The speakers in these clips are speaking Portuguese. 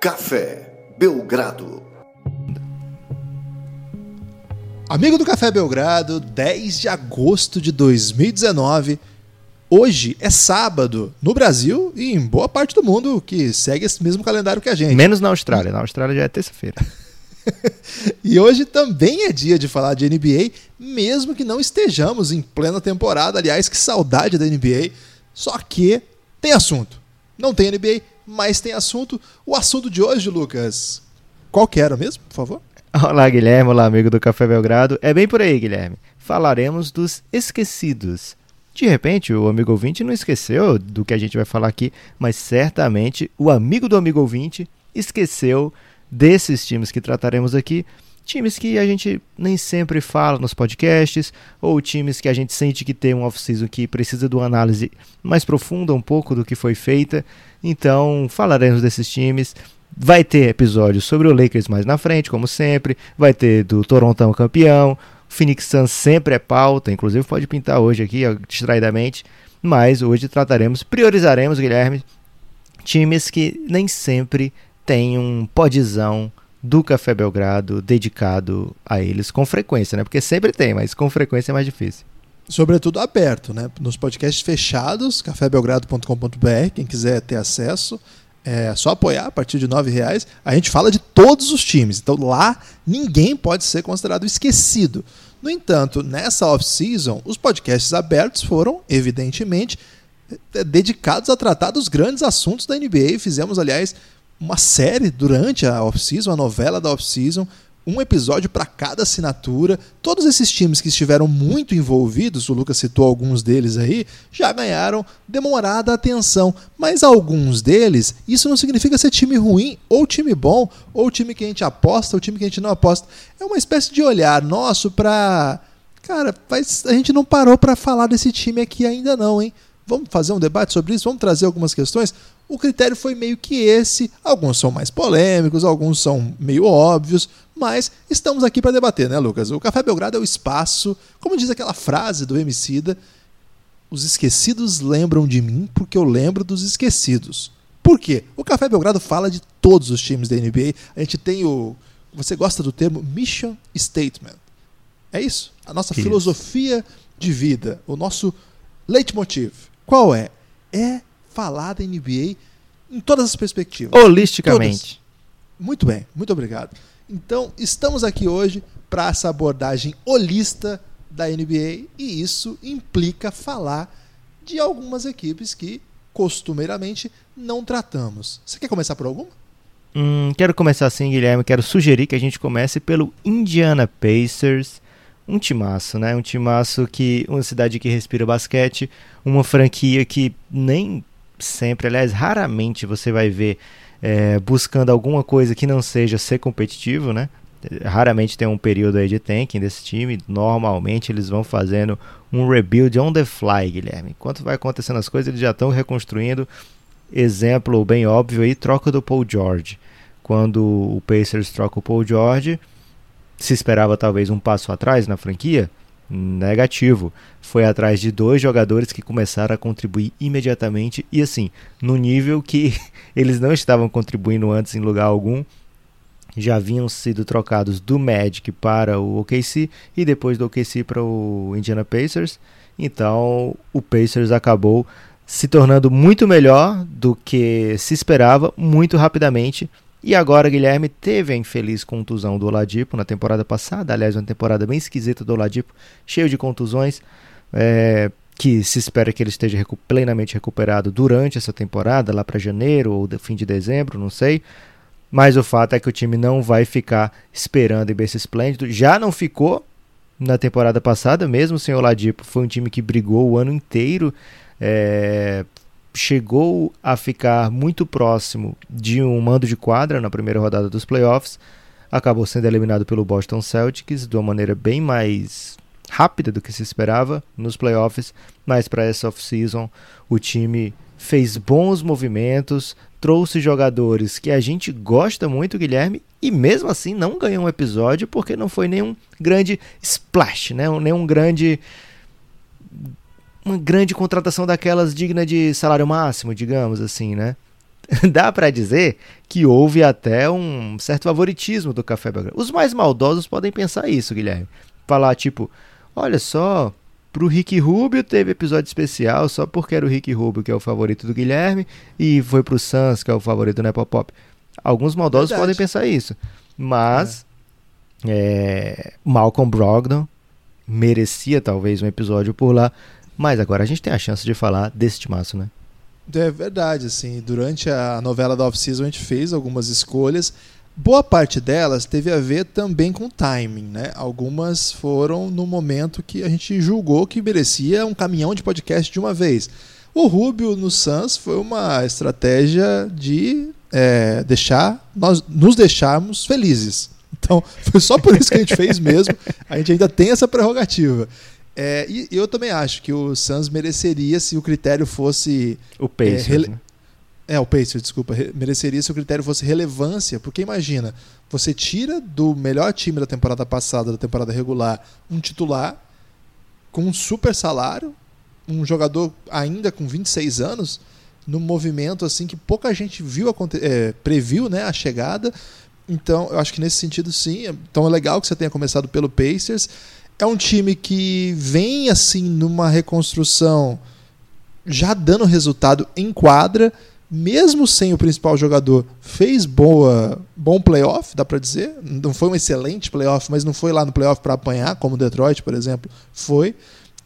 Café Belgrado. Amigo do Café Belgrado, 10 de agosto de 2019. Hoje é sábado no Brasil e em boa parte do mundo que segue esse mesmo calendário que a gente. Menos na Austrália. Na Austrália já é terça-feira. e hoje também é dia de falar de NBA, mesmo que não estejamos em plena temporada. Aliás, que saudade da NBA. Só que tem assunto. Não tem NBA, mas tem assunto. O assunto de hoje, Lucas, qual que era mesmo, por favor? Olá, Guilherme. Olá, amigo do Café Belgrado. É bem por aí, Guilherme. Falaremos dos esquecidos. De repente, o amigo ouvinte não esqueceu do que a gente vai falar aqui, mas certamente o amigo do amigo ouvinte esqueceu desses times que trataremos aqui. Times que a gente nem sempre fala nos podcasts, ou times que a gente sente que tem um off-season que precisa de uma análise mais profunda um pouco do que foi feita. Então, falaremos desses times. Vai ter episódios sobre o Lakers mais na frente, como sempre. Vai ter do Toronto campeão. Phoenix Suns sempre é pauta, inclusive pode pintar hoje aqui, distraidamente. Mas hoje trataremos, priorizaremos, Guilherme, times que nem sempre têm um podzão do Café Belgrado dedicado a eles com frequência, né? Porque sempre tem, mas com frequência é mais difícil. Sobretudo aberto, né? Nos podcasts fechados, cafébelgrado.com.br, quem quiser ter acesso, é só apoiar a partir de R$ reais. A gente fala de todos os times. Então lá ninguém pode ser considerado esquecido. No entanto, nessa off-season, os podcasts abertos foram, evidentemente, é, dedicados a tratar dos grandes assuntos da NBA. Fizemos, aliás, uma série durante a off-season, a novela da off-season, um episódio para cada assinatura. Todos esses times que estiveram muito envolvidos, o Lucas citou alguns deles aí, já ganharam demorada atenção. Mas alguns deles, isso não significa ser time ruim, ou time bom, ou time que a gente aposta, ou time que a gente não aposta. É uma espécie de olhar nosso para. Cara, faz... a gente não parou para falar desse time aqui ainda não, hein? Vamos fazer um debate sobre isso? Vamos trazer algumas questões? O critério foi meio que esse. Alguns são mais polêmicos, alguns são meio óbvios, mas estamos aqui para debater, né, Lucas? O Café Belgrado é o espaço, como diz aquela frase do Emicida, os esquecidos lembram de mim porque eu lembro dos esquecidos. Por quê? O Café Belgrado fala de todos os times da NBA. A gente tem o. Você gosta do termo mission statement? É isso? A nossa isso. filosofia de vida, o nosso leitmotiv. Qual é? É falar da NBA em todas as perspectivas. Holisticamente. Todas. Muito bem, muito obrigado. Então, estamos aqui hoje para essa abordagem holista da NBA e isso implica falar de algumas equipes que costumeiramente não tratamos. Você quer começar por alguma? Hum, quero começar assim, Guilherme. Quero sugerir que a gente comece pelo Indiana Pacers. Um timaço, né? Um timaço que. Uma cidade que respira basquete. Uma franquia que nem sempre, aliás, raramente você vai ver é, buscando alguma coisa que não seja ser competitivo, né? Raramente tem um período aí de tanking desse time. Normalmente eles vão fazendo um rebuild on the fly, Guilherme. Enquanto vai acontecendo as coisas, eles já estão reconstruindo. Exemplo bem óbvio aí, troca do Paul George. Quando o Pacers troca o Paul George, se esperava talvez um passo atrás na franquia. Negativo. Foi atrás de dois jogadores que começaram a contribuir imediatamente e assim, no nível que eles não estavam contribuindo antes em lugar algum. Já haviam sido trocados do Magic para o OKC e depois do OKC para o Indiana Pacers. Então, o Pacers acabou se tornando muito melhor do que se esperava muito rapidamente e agora, Guilherme teve a infeliz contusão do Oladipo na temporada passada, aliás, uma temporada bem esquisita do Oladipo, cheio de contusões, é, que se espera que ele esteja recu plenamente recuperado durante essa temporada, lá para janeiro ou fim de dezembro, não sei. Mas o fato é que o time não vai ficar esperando em berço esplêndido. Já não ficou na temporada passada, mesmo sem Oladipo. Foi um time que brigou o ano inteiro é, chegou a ficar muito próximo de um mando de quadra na primeira rodada dos playoffs, acabou sendo eliminado pelo Boston Celtics de uma maneira bem mais rápida do que se esperava nos playoffs, mas para essa off-season o time fez bons movimentos, trouxe jogadores que a gente gosta muito, Guilherme, e mesmo assim não ganhou um episódio porque não foi nenhum grande splash, né? nenhum grande uma grande contratação daquelas digna de salário máximo, digamos assim, né? dá para dizer que houve até um certo favoritismo do Café Belgrado. Os mais maldosos podem pensar isso, Guilherme. Falar tipo, olha só, pro Rick Rubio teve episódio especial só porque era o Rick Rubio que é o favorito do Guilherme e foi pro Sans que é o favorito do Nepopop. Alguns maldosos Verdade. podem pensar isso. Mas é. É, Malcolm Brogdon merecia talvez um episódio por lá. Mas agora a gente tem a chance de falar desse timaço, né? É verdade, assim, durante a novela da off-season a gente fez algumas escolhas. Boa parte delas teve a ver também com timing, né? Algumas foram no momento que a gente julgou que merecia um caminhão de podcast de uma vez. O Rubio no Suns foi uma estratégia de é, deixar nós nos deixarmos felizes. Então, foi só por isso que a gente fez mesmo. A gente ainda tem essa prerrogativa. É, e eu também acho que o Suns mereceria se o critério fosse. O Pacers. É, né? é, o Pacers, desculpa. Mereceria se o critério fosse relevância. Porque imagina, você tira do melhor time da temporada passada, da temporada regular, um titular com um super salário, um jogador ainda com 26 anos, num movimento assim que pouca gente viu é, previu né, a chegada. Então, eu acho que nesse sentido, sim. Então é legal que você tenha começado pelo Pacers. É um time que vem assim numa reconstrução já dando resultado em quadra, mesmo sem o principal jogador, fez boa, bom playoff, dá para dizer. Não foi um excelente playoff, mas não foi lá no playoff para apanhar, como o Detroit, por exemplo, foi.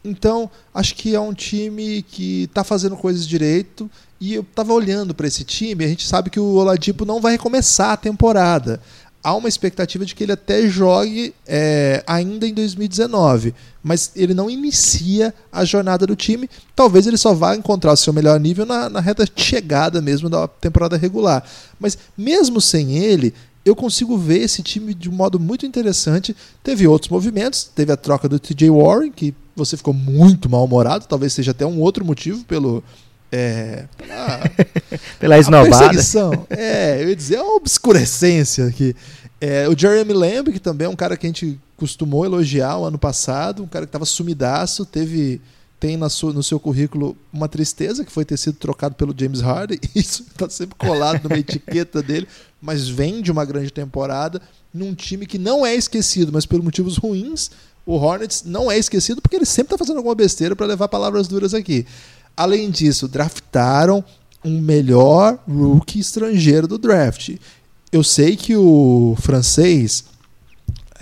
Então, acho que é um time que está fazendo coisas direito. E eu estava olhando para esse time, a gente sabe que o Oladipo não vai recomeçar a temporada. Há uma expectativa de que ele até jogue é, ainda em 2019, mas ele não inicia a jornada do time. Talvez ele só vá encontrar o seu melhor nível na, na reta chegada mesmo da temporada regular. Mas mesmo sem ele, eu consigo ver esse time de um modo muito interessante. Teve outros movimentos, teve a troca do TJ Warren, que você ficou muito mal-humorado, talvez seja até um outro motivo pelo. É, pela, pela esnobada. É, eu ia dizer, é uma obscurecência aqui. É, o Jeremy Lamb, que também é um cara que a gente costumou elogiar o ano passado, um cara que estava sumidaço, teve tem na sua, no seu currículo uma tristeza que foi ter sido trocado pelo James Harden. Isso está sempre colado numa etiqueta dele, mas vem de uma grande temporada num time que não é esquecido, mas por motivos ruins. O Hornets não é esquecido porque ele sempre está fazendo alguma besteira para levar palavras duras aqui. Além disso, draftaram um melhor rookie estrangeiro do draft. Eu sei que o francês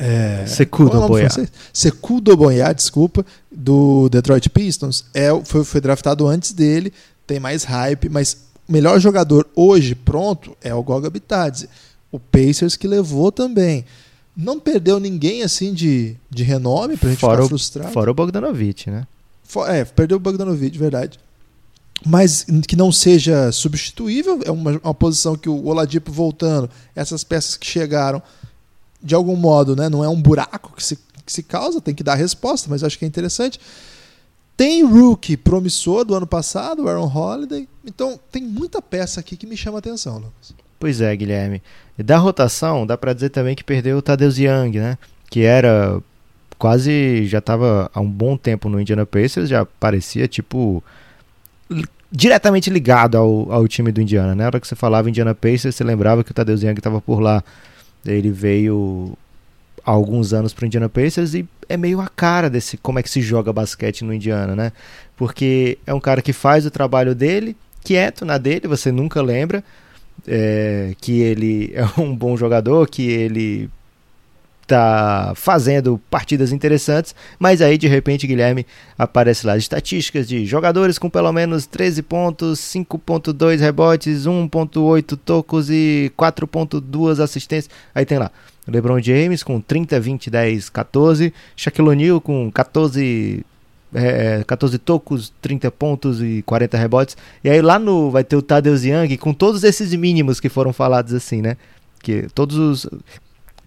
é, Sekou do Boyard. Sekou do Boyard, desculpa, do Detroit Pistons, é, foi, foi draftado antes dele, tem mais hype, mas o melhor jogador hoje pronto é o Goga Bitadze. O Pacers que levou também. Não perdeu ninguém assim de, de renome pra gente fora ficar frustrado. Fora o Bogdanovich, né? É, perdeu o Bogdanovich, verdade. Mas que não seja substituível, é uma, uma posição que o Oladipo voltando, essas peças que chegaram de algum modo, né? Não é um buraco que se, que se causa, tem que dar resposta, mas acho que é interessante. Tem rookie promissor do ano passado, o Aaron Holiday. Então, tem muita peça aqui que me chama atenção, Lucas. Pois é, Guilherme. E da rotação, dá para dizer também que perdeu o Tadeusz Young, né? Que era quase já estava há um bom tempo no Indiana Pacers, já parecia tipo diretamente ligado ao, ao time do Indiana, né? Na hora que você falava Indiana Pacers, você lembrava que o Tadeusz Young estava por lá. Ele veio há alguns anos para o Indiana Pacers e é meio a cara desse como é que se joga basquete no Indiana, né? Porque é um cara que faz o trabalho dele, quieto na dele, você nunca lembra é, que ele é um bom jogador, que ele tá fazendo partidas interessantes, mas aí de repente Guilherme aparece lá estatísticas de jogadores com pelo menos 13 pontos, 5.2 rebotes, 1.8 tocos e 4.2 assistências. Aí tem lá LeBron James com 30, 20, 10, 14, Shaquille O'Neal com 14 é, 14 tocos, 30 pontos e 40 rebotes. E aí lá no vai ter o Tadeusz Young com todos esses mínimos que foram falados assim, né? Que todos os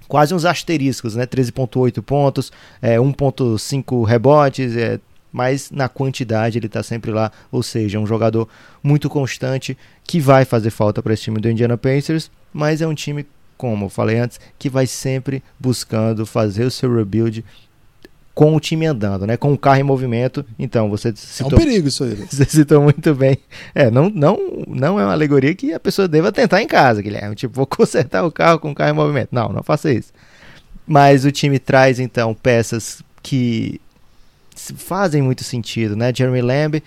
quase uns asteriscos, né? 13.8 pontos, é, 1.5 rebotes, é, mas na quantidade ele está sempre lá, ou seja, um jogador muito constante que vai fazer falta para esse time do Indiana Pacers, mas é um time, como eu falei antes, que vai sempre buscando fazer o seu rebuild com o time andando, né? Com o carro em movimento. Então, você citou, é um perigo isso aí. Você citou muito bem. É, não, não, não é uma alegoria que a pessoa deva tentar em casa, Guilherme. Tipo, vou consertar o carro com o carro em movimento. Não, não faça isso. Mas o time traz, então, peças que fazem muito sentido, né? Jeremy Lamb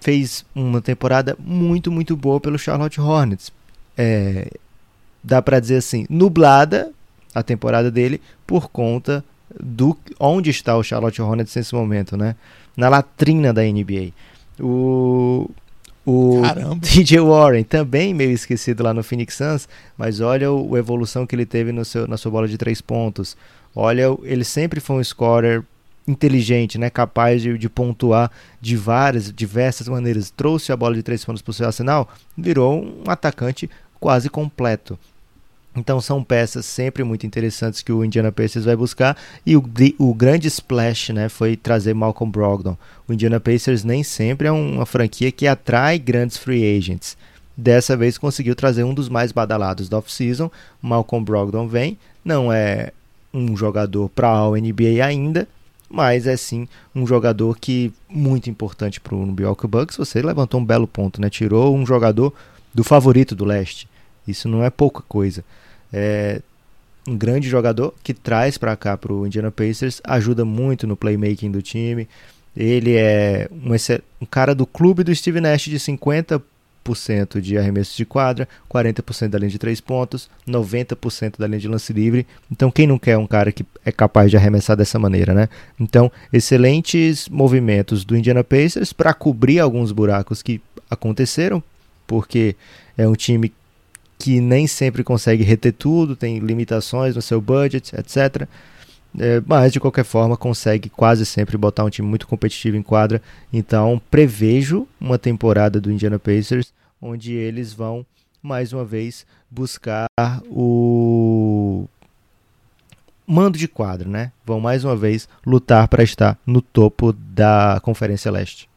fez uma temporada muito, muito boa pelo Charlotte Hornets. É, dá para dizer assim, nublada a temporada dele por conta do onde está o Charlotte Hornets nesse momento, né? Na latrina da NBA. O o DJ Warren também meio esquecido lá no Phoenix Suns, mas olha a evolução que ele teve no seu, na sua bola de três pontos. Olha, ele sempre foi um scorer inteligente, né, capaz de, de, pontuar de várias, diversas maneiras. Trouxe a bola de três pontos para o seu arsenal, virou um atacante quase completo. Então são peças sempre muito interessantes que o Indiana Pacers vai buscar e o, o grande splash né, foi trazer Malcolm Brogdon. O Indiana Pacers nem sempre é uma franquia que atrai grandes free agents. Dessa vez conseguiu trazer um dos mais badalados da off-season. Malcolm Brogdon vem, não é um jogador para a NBA ainda, mas é sim um jogador que muito importante para o Milwaukee Bucks. Você levantou um belo ponto, né? Tirou um jogador do favorito do leste. Isso não é pouca coisa. É um grande jogador que traz para cá para o Indiana Pacers, ajuda muito no playmaking do time. Ele é um, um cara do clube do Steve Nash de 50% de arremesso de quadra, 40% da linha de três pontos, 90% da linha de lance livre. Então, quem não quer um cara que é capaz de arremessar dessa maneira, né? Então, excelentes movimentos do Indiana Pacers para cobrir alguns buracos que aconteceram, porque é um time que nem sempre consegue reter tudo, tem limitações no seu budget, etc. É, mas de qualquer forma consegue quase sempre botar um time muito competitivo em quadra. Então prevejo uma temporada do Indiana Pacers onde eles vão mais uma vez buscar o mando de quadra, né? Vão mais uma vez lutar para estar no topo da Conferência Leste.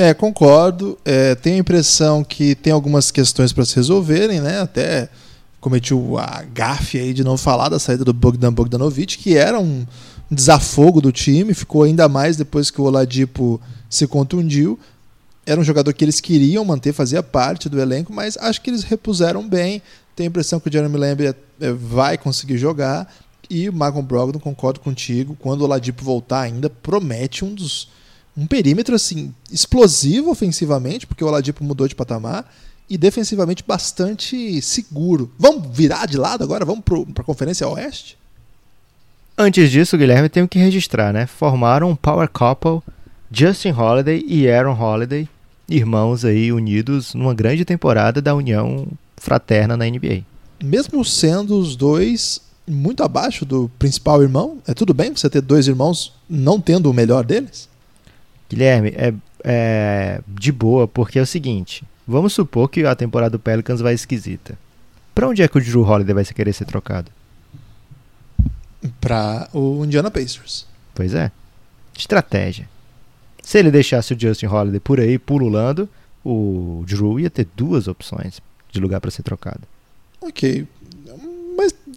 É, concordo. É, tenho a impressão que tem algumas questões para se resolverem, né? Até cometi a gafe aí de não falar da saída do Bogdan Bogdanovic, que era um desafogo do time, ficou ainda mais depois que o Oladipo se contundiu. Era um jogador que eles queriam manter, fazia parte do elenco, mas acho que eles repuseram bem. Tenho a impressão que o Jeremy Lamb é, é, vai conseguir jogar. E o Malcolm Brogdon, concordo contigo, quando o Oladipo voltar ainda, promete um dos um perímetro assim explosivo ofensivamente, porque o Oladipo mudou de patamar, e defensivamente bastante seguro. Vamos virar de lado agora? Vamos para a Conferência Oeste? Antes disso, Guilherme, tenho que registrar, né? Formaram um power couple, Justin Holiday e Aaron Holiday, irmãos aí unidos numa grande temporada da união fraterna na NBA. Mesmo sendo os dois muito abaixo do principal irmão, é tudo bem você ter dois irmãos não tendo o melhor deles? Guilherme, é, é de boa, porque é o seguinte: vamos supor que a temporada do Pelicans vai esquisita. Pra onde é que o Drew Holiday vai querer ser trocado? Pra o Indiana Pacers. Pois é. Estratégia. Se ele deixasse o Justin Holiday por aí pululando, o Drew ia ter duas opções de lugar para ser trocado. Ok.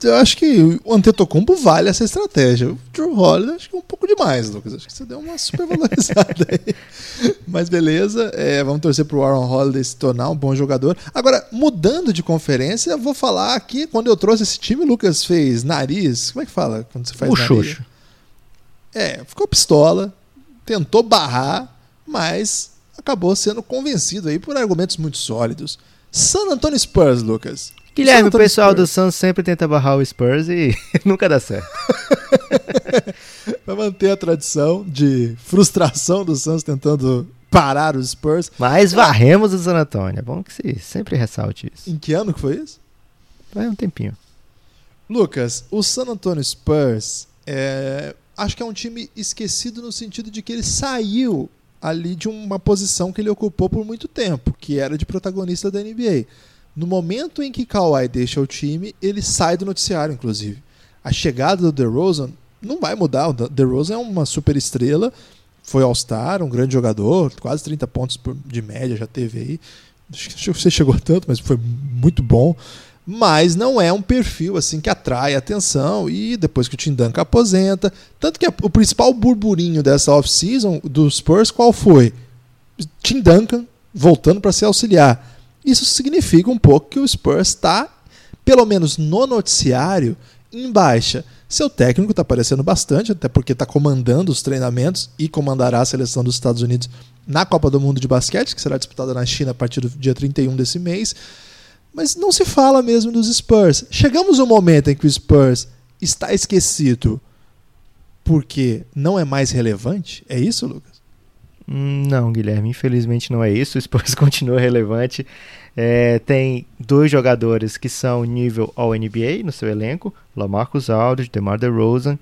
Eu acho que o Antetokounmpo vale essa estratégia. O Drew Holiday acho que é um pouco demais, Lucas. Acho que você deu uma super valorizada aí. Mas beleza, é, vamos torcer pro Aaron Holiday se tornar um bom jogador. Agora, mudando de conferência, vou falar aqui, quando eu trouxe esse time, o Lucas fez nariz. Como é que fala quando você faz o nariz? Xoxo. É, ficou pistola, tentou barrar, mas acabou sendo convencido aí por argumentos muito sólidos. San Antonio Spurs, Lucas. Guilherme, o pessoal do Suns sempre tenta barrar o Spurs e nunca dá certo. Vai manter a tradição de frustração do Suns tentando parar os Spurs. Mas varremos o San Antonio. É bom que se sempre ressalte isso. Em que ano que foi isso? Vai um tempinho. Lucas, o San Antonio Spurs é, acho que é um time esquecido no sentido de que ele saiu ali de uma posição que ele ocupou por muito tempo, que era de protagonista da NBA. No momento em que Kawhi deixa o time, ele sai do noticiário, inclusive. A chegada do DeRozan não vai mudar. O DeRozan é uma super estrela, foi All-Star, um grande jogador, quase 30 pontos de média já teve aí. Acho que você chegou tanto, mas foi muito bom. mas não é um perfil assim que atrai atenção e depois que o Tim Duncan aposenta, tanto que o principal burburinho dessa off-season do Spurs qual foi? Tim Duncan voltando para ser auxiliar. Isso significa um pouco que o Spurs está, pelo menos no noticiário, em baixa. Seu técnico está aparecendo bastante, até porque está comandando os treinamentos e comandará a seleção dos Estados Unidos na Copa do Mundo de Basquete, que será disputada na China a partir do dia 31 desse mês. Mas não se fala mesmo dos Spurs. Chegamos um momento em que o Spurs está esquecido porque não é mais relevante? É isso, Lucas? Hum, não, Guilherme, infelizmente não é isso. O Spurs continua relevante. É, tem dois jogadores que são nível All-NBA no seu elenco, Lamarcus Aldridge, DeMar DeRozan.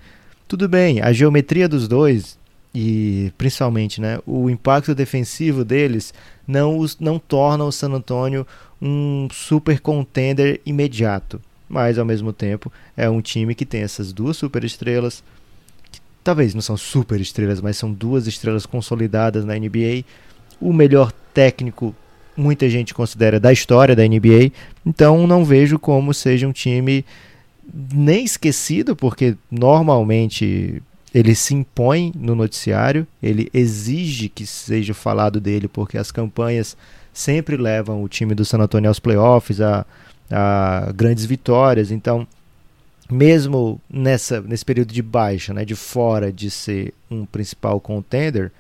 Tudo bem, a geometria dos dois e principalmente né, o impacto defensivo deles não, os, não torna o San Antonio um super contender imediato. Mas ao mesmo tempo é um time que tem essas duas super estrelas, talvez não são super estrelas, mas são duas estrelas consolidadas na NBA. O melhor técnico, muita gente considera da história da NBA. Então não vejo como seja um time nem esquecido, porque normalmente ele se impõe no noticiário, ele exige que seja falado dele, porque as campanhas sempre levam o time do San Antonio aos playoffs, a, a grandes vitórias. Então, mesmo nessa, nesse período de baixa, né, de fora de ser um principal contender,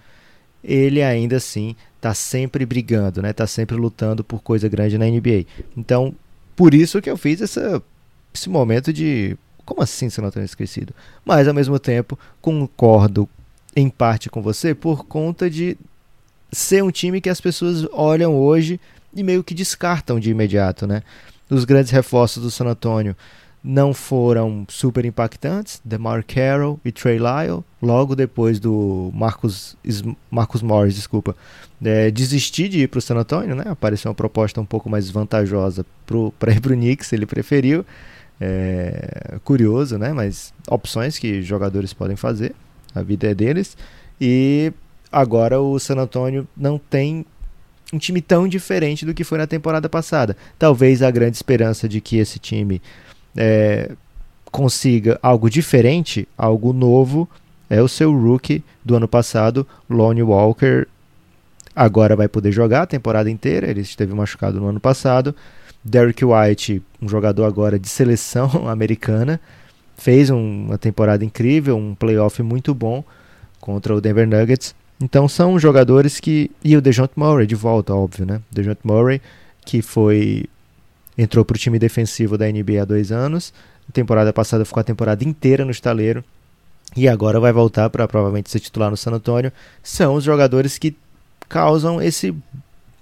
ele ainda assim está sempre brigando, está né, tá sempre lutando por coisa grande na NBA. Então, por isso que eu fiz essa, esse momento de como assim San Antonio esquecido? Mas ao mesmo tempo concordo em parte com você por conta de ser um time que as pessoas olham hoje e meio que descartam de imediato, né? Os grandes reforços do San Antonio não foram super impactantes, DeMar Carroll e Trey Lyle, logo depois do Marcus, Marcus Morris, desculpa, é, desistir de ir para o San Antonio, né? Apareceu uma proposta um pouco mais vantajosa para ir para o Knicks, ele preferiu. É, curioso, né? Mas opções que jogadores podem fazer, a vida é deles. E agora o San Antonio não tem um time tão diferente do que foi na temporada passada. Talvez a grande esperança de que esse time é, consiga algo diferente, algo novo, é o seu rookie do ano passado, Lonnie Walker. Agora vai poder jogar a temporada inteira, ele esteve machucado no ano passado. Derrick White, um jogador agora de seleção americana, fez um, uma temporada incrível, um playoff muito bom contra o Denver Nuggets. Então são jogadores que. E o DeJounte Murray de volta, óbvio, né? DeJounte Murray, que foi. Entrou para o time defensivo da NBA há dois anos. Temporada passada ficou a temporada inteira no estaleiro. E agora vai voltar para provavelmente ser titular no San Antonio. São os jogadores que causam esse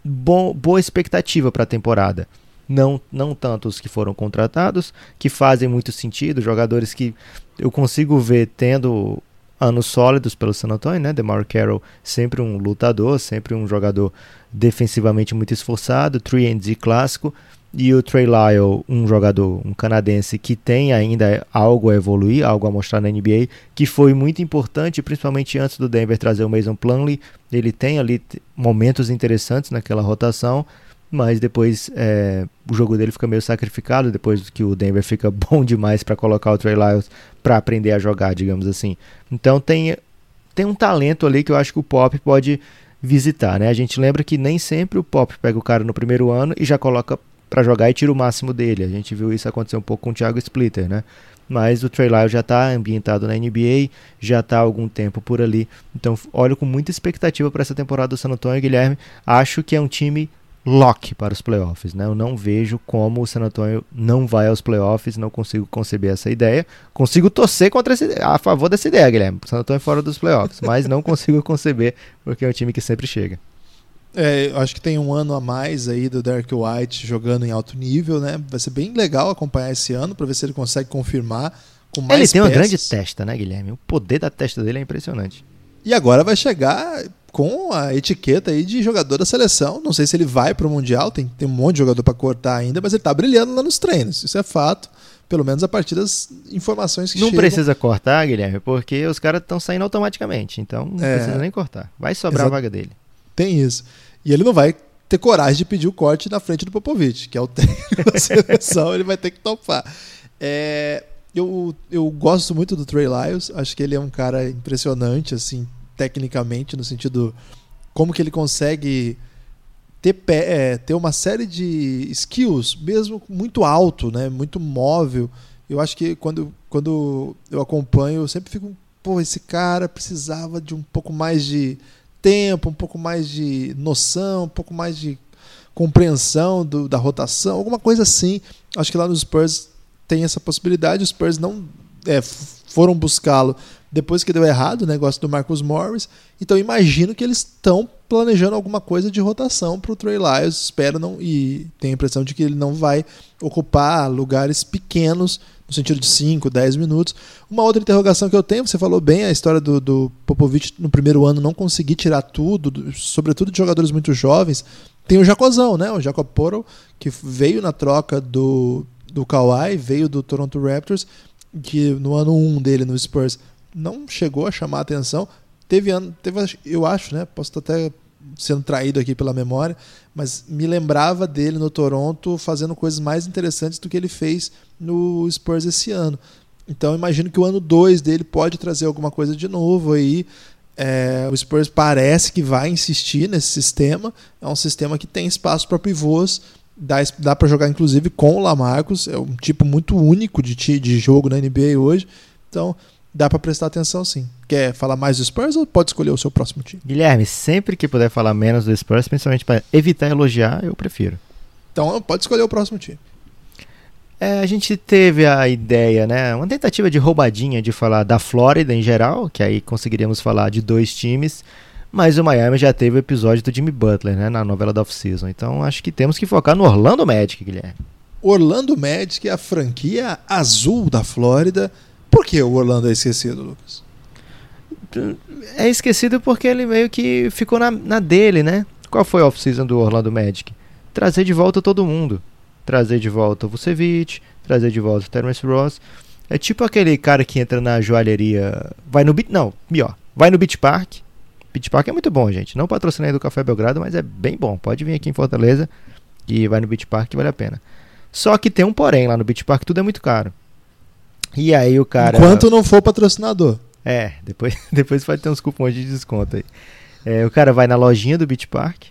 bom, boa expectativa para a temporada. Não, não tanto os que foram contratados, que fazem muito sentido, jogadores que eu consigo ver tendo anos sólidos pelo San Antonio, né? DeMar Carroll sempre um lutador, sempre um jogador defensivamente muito esforçado, 3D clássico, e o Trey Lyle, um jogador, um canadense que tem ainda algo a evoluir, algo a mostrar na NBA, que foi muito importante, principalmente antes do Denver trazer o Mason Plumlee, ele tem ali momentos interessantes naquela rotação, mas depois é, o jogo dele fica meio sacrificado depois que o Denver fica bom demais para colocar o Trey Lyles para aprender a jogar, digamos assim. Então tem tem um talento ali que eu acho que o Pop pode visitar, né? A gente lembra que nem sempre o Pop pega o cara no primeiro ano e já coloca para jogar e tira o máximo dele. A gente viu isso acontecer um pouco com o Thiago Splitter, né? Mas o Trey Lyles já está ambientado na NBA, já está há algum tempo por ali. Então olho com muita expectativa para essa temporada do San Antonio, Guilherme. Acho que é um time lock para os playoffs. Né? Eu não vejo como o San Antonio não vai aos playoffs, não consigo conceber essa ideia. Consigo torcer contra esse, a favor dessa ideia, Guilherme. O San Antonio fora dos playoffs, mas não consigo conceber porque é um time que sempre chega. É, eu acho que tem um ano a mais aí do Derek White jogando em alto nível, né? Vai ser bem legal acompanhar esse ano para ver se ele consegue confirmar com mais Ele tem peças. uma grande testa, né, Guilherme? O poder da testa dele é impressionante. E agora vai chegar com a etiqueta aí de jogador da seleção. Não sei se ele vai para o Mundial, tem, tem um monte de jogador para cortar ainda, mas ele está brilhando lá nos treinos. Isso é fato, pelo menos a partir das informações que Não chegam. precisa cortar, Guilherme, porque os caras estão saindo automaticamente, então não É. precisa nem cortar. Vai sobrar Exa- a vaga dele. Tem isso. E ele não vai ter coragem de pedir o corte na frente do Popovich, que é o técnico da seleção, ele vai ter que topar. É, eu, eu gosto muito do Trey Lyles, acho que ele é um cara impressionante, assim, tecnicamente, no sentido como que ele consegue ter, pé, é, ter uma série de skills, mesmo muito alto, né, muito móvel. Eu acho que quando, quando eu acompanho, eu sempre fico, pô, esse cara precisava de um pouco mais de tempo, um pouco mais de noção, um pouco mais de compreensão do, da rotação, alguma coisa assim. Acho que lá nos Spurs tem essa possibilidade. Os Spurs não é, foram buscá-lo depois que deu errado o negócio do Marcus Morris. Então imagino que eles estão planejando alguma coisa de rotação para o Trey Lyles. Espero não e tenho a impressão de que ele não vai ocupar lugares pequenos no sentido de 5, 10 minutos. Uma outra interrogação que eu tenho, você falou bem a história do, do Popovich no primeiro ano não conseguir tirar tudo, sobretudo de jogadores muito jovens. Tem o Jacozão, né? O Jacob Porto, que veio na troca do, do Kawhi, veio do Toronto Raptors, que no ano 1 um dele no Spurs não chegou a chamar a atenção. Teve ano, teve, eu acho, né? Posso até sendo traído aqui pela memória, mas me lembrava dele no Toronto fazendo coisas mais interessantes do que ele fez no Spurs esse ano. Então imagino que o ano 2 dele pode trazer alguma coisa de novo aí. É, o Spurs parece que vai insistir nesse sistema. É um sistema que tem espaço para pivôs. Dá, dá para jogar inclusive com o Lamarcus. É um tipo muito único de, de jogo na NBA hoje. Então dá para prestar atenção sim. Quer falar mais do Spurs ou pode escolher o seu próximo time? Guilherme, sempre que puder falar menos do Spurs, principalmente para evitar elogiar, eu prefiro. Então pode escolher o próximo time. É, a gente teve a ideia, né, uma tentativa de roubadinha de falar da Flórida em geral, que aí conseguiríamos falar de dois times, mas o Miami já teve o episódio do Jimmy Butler, né, na novela da off-season. Então acho que temos que focar no Orlando Magic, Guilherme. Orlando Magic é a franquia azul da Flórida por que o Orlando é esquecido, Lucas? É esquecido porque ele meio que ficou na, na dele, né? Qual foi a off-season do Orlando Magic? Trazer de volta todo mundo. Trazer de volta o Vucevic, trazer de volta o Terence Ross. É tipo aquele cara que entra na joalheria. Vai no beat. Não, pior. Vai no Beach Park. Beach Park é muito bom, gente. Não patrocinei do Café Belgrado, mas é bem bom. Pode vir aqui em Fortaleza e vai no Beach Park vale a pena. Só que tem um porém lá no Beach Park, tudo é muito caro. E aí o cara. Enquanto não for patrocinador. É, depois, depois pode ter uns cupons de desconto aí. É, o cara vai na lojinha do Beach Park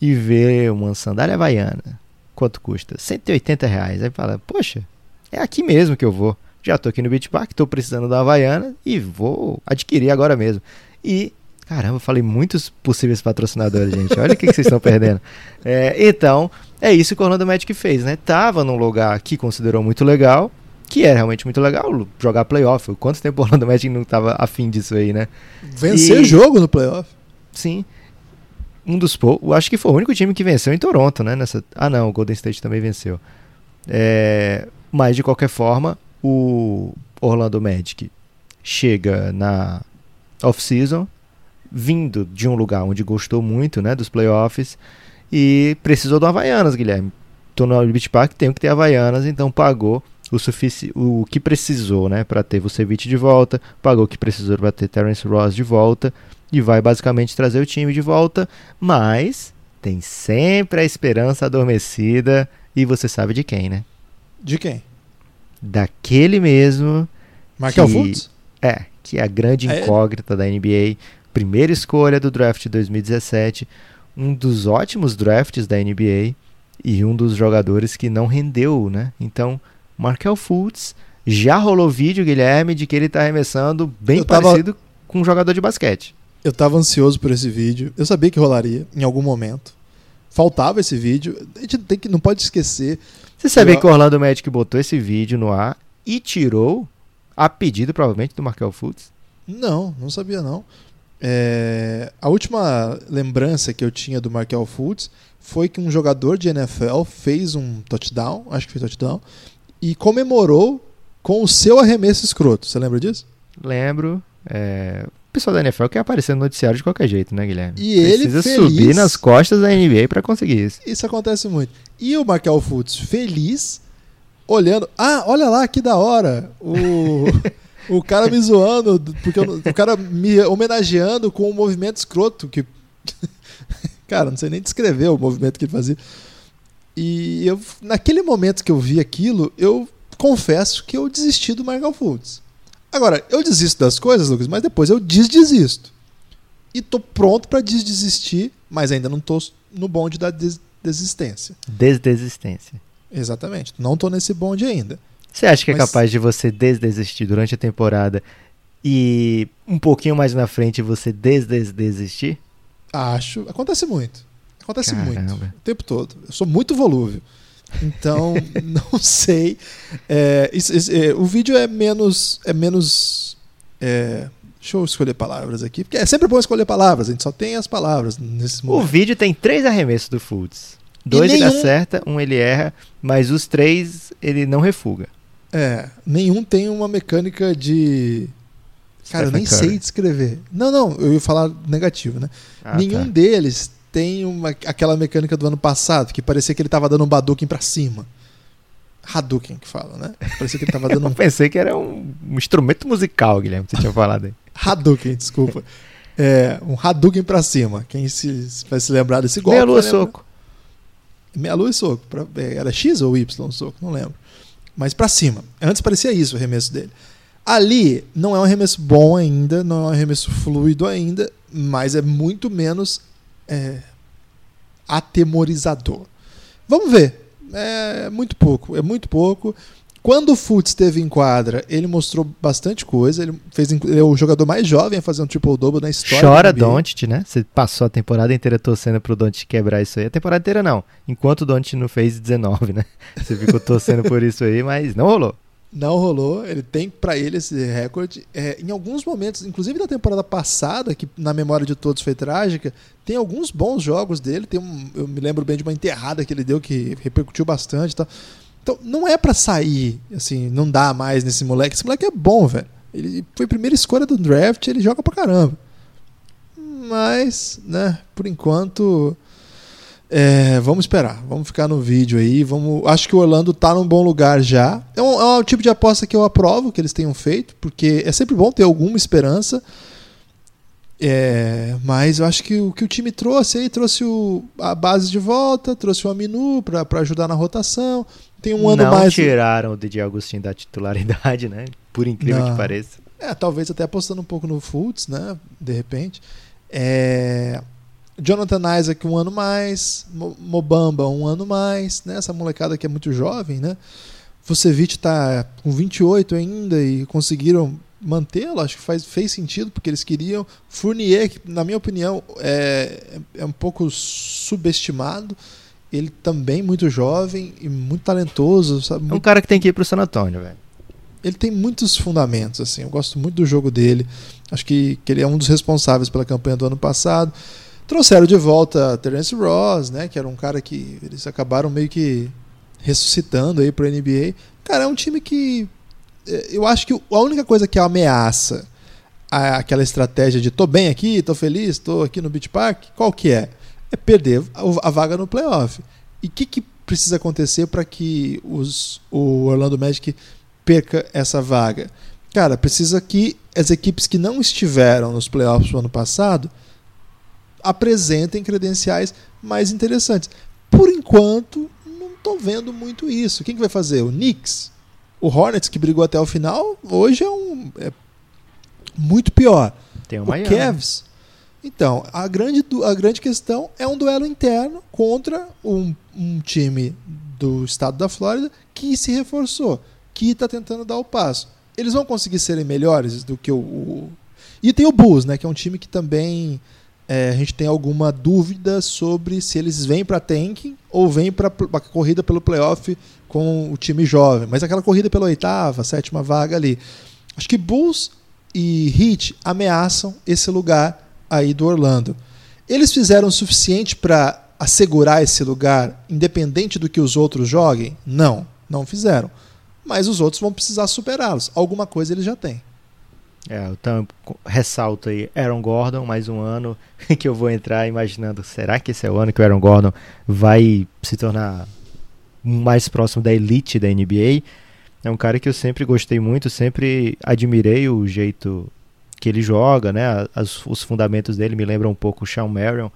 e vê uma sandália havaiana. Quanto custa? 180 reais. Aí fala, poxa, é aqui mesmo que eu vou. Já tô aqui no Beach Park, tô precisando da Havaiana e vou adquirir agora mesmo. E, caramba, falei muitos possíveis patrocinadores, gente. Olha o que, que vocês estão perdendo. É, então, é isso que o Orlando Magic fez, né? Tava num lugar que considerou muito legal, que é realmente muito legal jogar playoff. Quanto tempo o Orlando Magic não estava afim disso aí, né? Vencer e... jogo no playoff. Sim. Um dos poucos. Acho que foi o único time que venceu em Toronto, né? Nessa... Ah, não, o Golden State também venceu. É... Mas, de qualquer forma, o Orlando Magic chega na off-season, vindo de um lugar onde gostou muito, né? Dos playoffs, e precisou do Havaianas, Guilherme. Tô no Beach Park, tenho que ter Havaianas, então pagou o, sufici o que precisou né, para ter Vucevic de volta, pagou o que precisou para ter Terence Ross de volta e vai basicamente trazer o time de volta, mas tem sempre a esperança adormecida e você sabe de quem, né? De quem? Daquele mesmo. Markel Fultz? É, que é a grande é incógnita da NBA, primeira escolha do draft de 2017, um dos ótimos drafts da NBA e um dos jogadores que não rendeu, né? Então, Markel Fultz. Já rolou vídeo, Guilherme, de que ele está arremessando bem eu parecido tava... com um jogador de basquete. Eu estava ansioso por esse vídeo. Eu sabia que rolaria em algum momento. Faltava esse vídeo. A gente tem que, não pode esquecer. Você sabia eu... que o Orlando Magic botou esse vídeo no ar e tirou a pedido, provavelmente, do Markel Fultz? Não, não sabia não. É... A última lembrança que eu tinha do Markel Fultz foi que um jogador de NFL fez um touchdown, acho que foi touchdown, e comemorou com o seu arremesso escroto. Você lembra disso? Lembro. É... O pessoal da NFL quer aparecer no noticiário de qualquer jeito, né, Guilherme? E ele Precisa feliz... subir nas costas da NBA para conseguir isso. Isso acontece muito. E o Markel Fultz feliz, olhando. Ah, olha lá que da hora! O, o cara me zoando, porque eu... o cara me homenageando com um movimento escroto que. cara, não sei nem descrever o movimento que ele fazia. E eu, naquele momento que eu vi aquilo, eu confesso que eu desisti do Margal Fultz. Agora, eu desisto das coisas, Lucas, mas depois eu desdesisto. E tô pronto para desdesistir, mas ainda não tô no bonde da des desistência. Desdesistência. Exatamente. Não tô nesse bonde ainda. Você acha que é Mas- capaz de você desdesistir durante a temporada e um pouquinho mais na frente você desdesistir? Acho. Acontece muito. Acontece muito. Caramba. O tempo todo. Eu sou muito volúvel. Então, não sei. É, isso- isso- é, o vídeo é menos. É menos. é, deixa eu escolher palavras aqui. Porque é sempre bom escolher palavras. A gente só tem as palavras nesse O momento. vídeo tem três arremessos do Fultz. Dois ele nenhum- acerta, um ele erra, mas os três ele não refuga. É, nenhum tem uma mecânica de. Cara, eu nem Stephen Curry. sei descrever. Não, não, eu ia falar negativo, né? Ah, Nenhum tá. deles tem uma, aquela mecânica do ano passado, que parecia que ele tava dando um Badouken pra cima. Hadouken que fala, né? Parecia que ele tava dando Eu um pensei que era um, um instrumento musical, Guilherme, que você tinha falado aí. Hadouken, desculpa. É, um Hadouken pra cima. Quem se, se vai se lembrar desse golpe. Meia lua soco. Meia lua e soco. Pra- é, era X ou Y soco? Não lembro. Mas pra cima. Antes parecia isso o arremesso dele. Ali não é um arremesso bom ainda, não é um arremesso fluido ainda, mas é muito menos é, atemorizador. Vamos ver. É muito pouco, é muito pouco. Quando o Fultz esteve em quadra, ele mostrou bastante coisa. Ele, fez, ele é o jogador mais jovem a fazer um triple-double na história. Chora. Doncic, né? Você passou a temporada inteira torcendo pro Doncic quebrar isso aí. A temporada inteira não. Enquanto o Doncic não fez 19, né? Você ficou torcendo por isso aí, mas não rolou. Não rolou, ele tem pra ele esse recorde. É, em alguns momentos, inclusive na temporada passada, que na memória de todos foi trágica, tem alguns bons jogos dele. Tem um, eu me lembro bem de uma enterrada que ele deu que repercutiu bastante. tal. Então não é pra sair, assim, não dá mais nesse moleque. Esse moleque é bom, velho. Ele foi primeira escolha do draft, ele joga pra caramba. Mas, né, por enquanto. É, vamos esperar, vamos ficar no vídeo aí. Vamos, acho que o Orlando tá num bom lugar já. É um, é um tipo de aposta que eu aprovo que eles tenham feito, porque é sempre bom ter alguma esperança. É, mas eu acho que o que o time trouxe aí, trouxe o, a base de volta, trouxe o Aminu pra ajudar na rotação. Tem um ano não mais. tiraram o DJ Agostinho da titularidade, né? Por incrível Não. que pareça. É, talvez até apostando um pouco no Fultz, né? De repente. É, Jonathan Isaac um ano mais, Mo- Mobamba um ano mais, né? Essa molecada que é muito jovem, né? Vucevic tá com 28 ainda e conseguiram mantê-lo, acho que faz, fez sentido porque eles queriam. Fournier, que na minha opinião é, é um pouco subestimado. Ele também muito jovem e muito talentoso, sabe? É um Muito cara que tem que ir pro San Antônio, velho. ele tem muitos fundamentos, assim. Eu gosto muito do jogo dele. Acho que, que ele é um dos responsáveis pela campanha do ano passado. Trouxeram de volta Terence Ross, né? Que era um cara que eles acabaram meio que ressuscitando aí pro NBA. Cara, é um time que eh, eu acho que a única coisa que ameaça aquela estratégia de tô bem aqui, tô feliz, tô aqui no Beach Park, qual que é? É perder a, vaga no playoff. E o que, que precisa acontecer para que os, o Orlando Magic perca essa vaga? Cara, precisa que as equipes que não estiveram nos playoffs do ano passado apresentem credenciais mais interessantes. Por enquanto, não estou vendo muito isso. Quem que vai fazer? O Knicks? O Hornets, que brigou até o final, hoje é um é muito pior. Tem o O Miami. Cavs. Então, a grande, a grande questão é um duelo interno contra um, um time do estado da Flórida que se reforçou, que está tentando dar o passo. Eles vão conseguir serem melhores do que o. o- E tem o Bulls, né? Que é um time que também é, a gente tem alguma dúvida sobre se eles vêm para tanking ou vêm para a corrida pelo playoff com o time jovem. Mas aquela corrida pela oitava, sétima vaga ali. Acho que Bulls e Heat ameaçam esse lugar aí do Orlando. Eles fizeram o suficiente para assegurar esse lugar, independente do que os outros joguem? Não, não fizeram. Mas os outros vão precisar superá-los. Alguma coisa eles já têm. É, então ressalto aí Aaron Gordon, mais um ano que eu vou entrar imaginando, será que esse é o ano que o Aaron Gordon vai se tornar mais próximo da elite da NBA? É um cara que eu sempre gostei muito, sempre admirei o jeito que ele joga, né? As- os fundamentos dele me lembram um pouco o Sean Marion.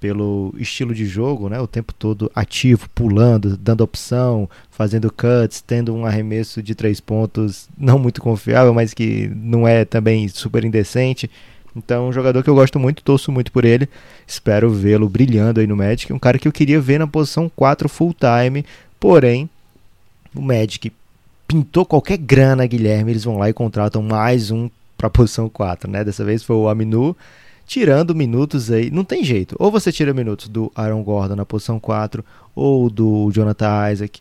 Pelo estilo de jogo, né? O tempo todo ativo, pulando, dando opção, fazendo cuts, tendo um arremesso de três pontos não muito confiável, mas que não é também super indecente. Então, um jogador que eu gosto muito, torço muito por ele. Espero vê-lo brilhando aí no Magic. Um cara que eu queria ver na posição 4 full time, porém, o Magic pintou qualquer grana, Guilherme, eles vão lá e contratam mais um para a posição 4, né? Dessa vez foi o Aminu, tirando minutos aí, não tem jeito. Ou você tira minutos do Aaron Gordon na posição 4, ou do Jonathan Isaac.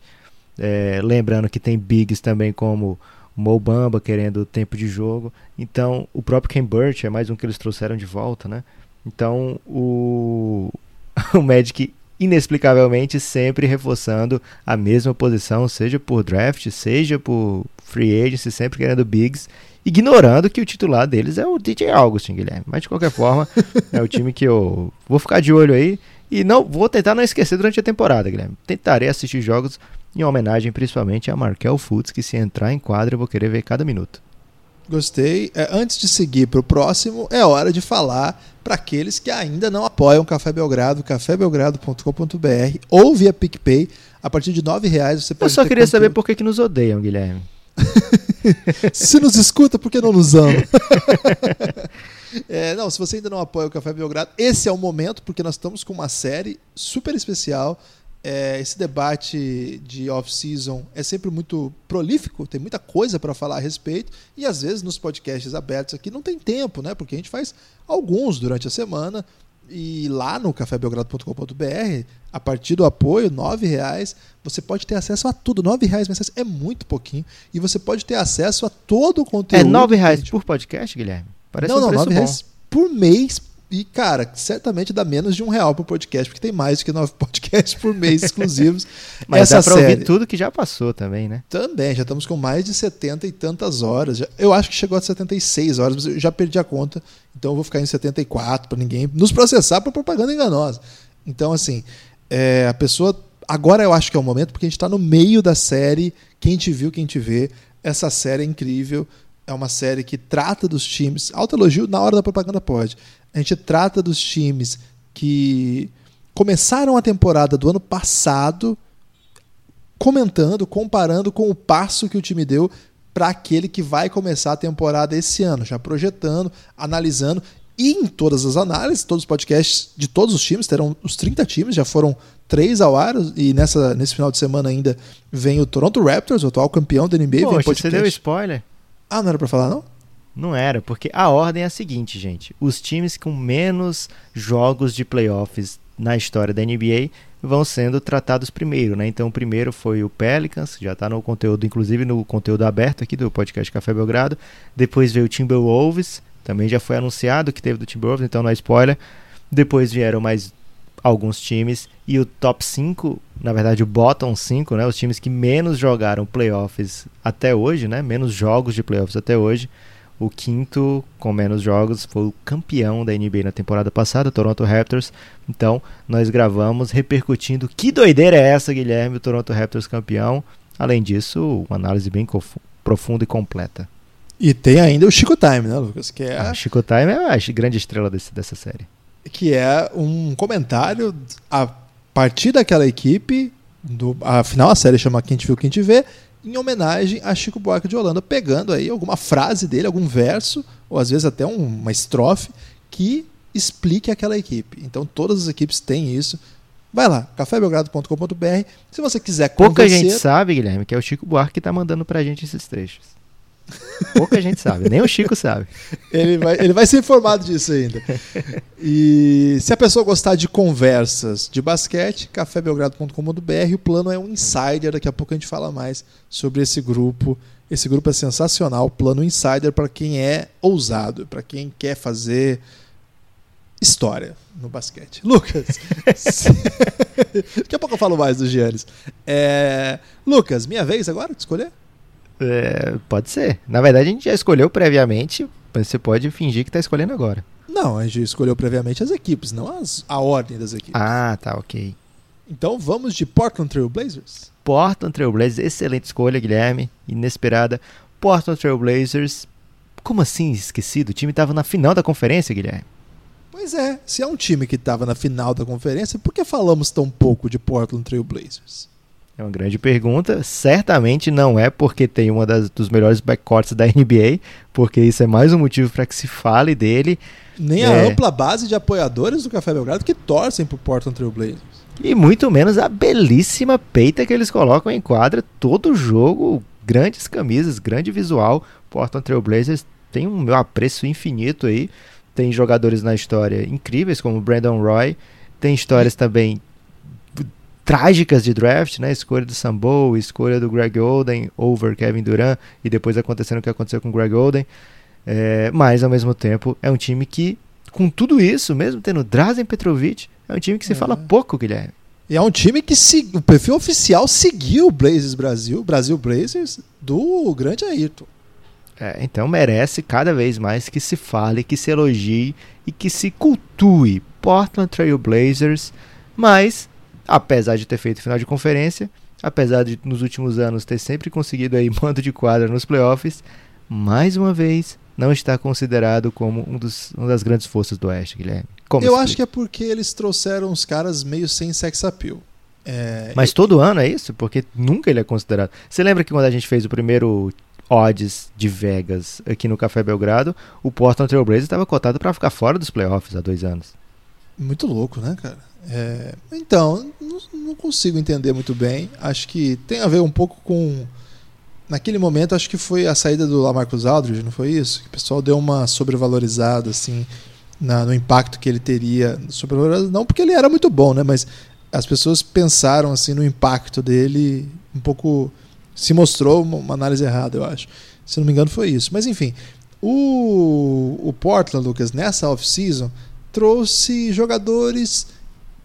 É, lembrando que tem bigs também como o Mo Bamba querendo tempo de jogo. Então, o próprio Ken Burch é mais um que eles trouxeram de volta, né? Então, o, o Magic inexplicavelmente sempre reforçando a mesma posição, seja por draft, seja por free agency, sempre querendo bigs ignorando que o titular deles é o DJ Augustin, Guilherme. Mas de qualquer forma, é o time que eu vou ficar de olho aí e não vou tentar não esquecer durante a temporada, Guilherme. Tentarei assistir jogos em homenagem principalmente a Markel Fultz, que se entrar em quadra eu vou querer ver cada minuto. Gostei. É, antes de seguir para o próximo, é hora de falar para aqueles que ainda não apoiam Café Belgrado, cafébelgrado.com.br ou via PicPay. A partir de R$ reais você pode. Eu só queria conteúdo. saber por que, que nos odeiam, Guilherme. se nos escuta, por que não nos ama? é, não, se você ainda não apoia o Café Belgrado, esse é o momento, porque nós estamos com uma série super especial. É, esse debate de off-season é sempre muito prolífico, tem muita coisa para falar a respeito, e às vezes nos podcasts abertos aqui não tem tempo, né? Porque a gente faz alguns durante a semana, e lá no cafébelgrado.com.br, a partir do apoio, R$ reais, você pode ter acesso a tudo. R$ reais mensais é muito pouquinho. E você pode ter acesso a todo o conteúdo. É R$ reais gente... por podcast, Guilherme? Parece não, um não, R$ reais por mês e, cara, certamente dá menos de um real por podcast, porque tem mais do que nove podcasts por mês exclusivos. Mas Essa dá pra série... ouvir tudo que já passou também, né? Também, já estamos com mais de 70 e tantas horas. Eu acho que chegou a 76 horas, mas eu já perdi a conta. Então eu vou ficar em 74 para ninguém nos processar por propaganda enganosa. Então, assim, é, a pessoa. Agora eu acho que é o momento, porque a gente está no meio da série. Quem te viu, quem te vê. Essa série é incrível. É uma série que trata dos times. Alto elogio na hora da propaganda pode a gente trata dos times que começaram a temporada do ano passado comentando, comparando com o passo que o time deu para aquele que vai começar a temporada esse ano, já projetando, analisando e em todas as análises, todos os podcasts de todos os times, terão os 30 times, já foram três ao ar, e nessa, nesse final de semana ainda vem o Toronto Raptors, o atual campeão da NBA. Poxa, você deu spoiler? Ah, não era para falar não? Não era, porque a ordem é a seguinte, gente. Os times com menos jogos de playoffs na história da NBA vão sendo tratados primeiro, né? Então, o primeiro foi o Pelicans, já está no conteúdo, inclusive no conteúdo aberto aqui do podcast Café Belgrado. Depois veio o Timberwolves, também já foi anunciado que teve do Timberwolves, então não é spoiler. Depois vieram mais alguns times e o top 5, na verdade o bottom 5, né, os times que menos jogaram playoffs até hoje, né, menos jogos de playoffs até hoje, o quinto com menos jogos foi o campeão da NBA na temporada passada, o Toronto Raptors. Então, nós gravamos repercutindo que doideira é essa, Guilherme, o Toronto Raptors campeão. Além disso, uma análise bem profunda e completa. E tem ainda o Chico Time, né, Lucas? Que é... Ah, Chico Time é a grande estrela desse, dessa série. Que é um comentário a partir daquela equipe, do, afinal a série chama Quem Te Viu, Quem Te Vê, em homenagem a Chico Buarque de Holanda, pegando aí alguma frase dele, algum verso, ou às vezes até um, uma estrofe, que explique aquela equipe. Então todas as equipes têm isso. Vai lá, cafébelgrado.com.br. Se você quiser Pouca gente sabe, Guilherme, que é o Chico Buarque que está mandando pra gente esses trechos. Pouca gente sabe, nem o Chico sabe. Ele vai, ele vai ser informado disso ainda. E se a pessoa gostar de conversas de basquete, cafébelgrado.com.br, o plano é um insider, daqui a pouco a gente fala mais sobre esse grupo. Esse grupo é sensacional, plano insider para quem é ousado, para quem quer fazer história no basquete. Lucas, daqui a pouco eu falo mais do Giannis. É... Lucas, minha vez agora de escolher? É, pode ser. Na verdade, a gente já escolheu previamente, mas você pode fingir que está escolhendo agora. Não, a gente escolheu previamente as equipes, não as, a ordem das equipes. Ah, tá, ok. Então vamos de Portland Trail Blazers? Portland Trail Blazers, excelente escolha, Guilherme. Inesperada. Portland Trail Blazers. Como assim esquecido? O time estava na final da conferência, Guilherme. Pois é, se é um time que estava na final da conferência, por que falamos tão pouco de Portland Trail Blazers? É uma grande pergunta. Certamente não é porque tem uma das, dos melhores backcourts da NBA, porque isso é mais um motivo para que se fale dele. Nem É. a ampla base de apoiadores do Café Belgrado que torcem pro Portland Trail Blazers. E muito menos a belíssima peita que eles colocam em quadra todo jogo. Grandes camisas, grande visual. Portland Trail Blazers tem um meu apreço infinito aí. Tem jogadores na história incríveis, como Brandon Roy. Tem histórias também trágicas de draft, né? Escolha do Sambo, escolha do Greg Oden over Kevin Durant e depois acontecendo o que aconteceu com o Greg Oden. É, mas ao mesmo tempo é um time que, com tudo isso, mesmo tendo Drazen Petrovic, é um time que se É. fala pouco, Guilherme. E é um time que se, o perfil oficial seguiu o Blazers Brasil, Brasil Blazers, do grande Ayrton. É, então merece cada vez mais que se fale, que se elogie e que se cultue Portland Trail Blazers. Mas, apesar de ter feito final de conferência, apesar de nos últimos anos ter sempre conseguido aí mando de quadra nos playoffs, mais uma vez não está considerado como um dos, uma das grandes forças do Oeste, Guilherme. Como Eu acho que é porque eles trouxeram uns caras meio sem sex appeal. É, Mas todo ano é isso? Porque nunca ele é considerado. Você lembra que quando a gente fez o primeiro odds de Vegas aqui no Café Belgrado, o Portland Trail Blazers estava cotado para ficar fora dos playoffs há dois anos. Muito louco, né, cara? É, então, não, não consigo entender muito bem. Acho que tem a ver um pouco com. Naquele momento, acho que foi a saída do Lamarcus Aldridge, não foi isso? Que o pessoal deu uma sobrevalorizada, assim, na- no impacto que ele teria. Sobrevalorizada, não porque ele era muito bom, né? Mas as pessoas pensaram, assim, no impacto dele um pouco. Se mostrou uma, uma análise errada, eu acho. Se não me engano, foi isso. Mas, enfim, o, o Portland, Lucas, nessa off-season, trouxe jogadores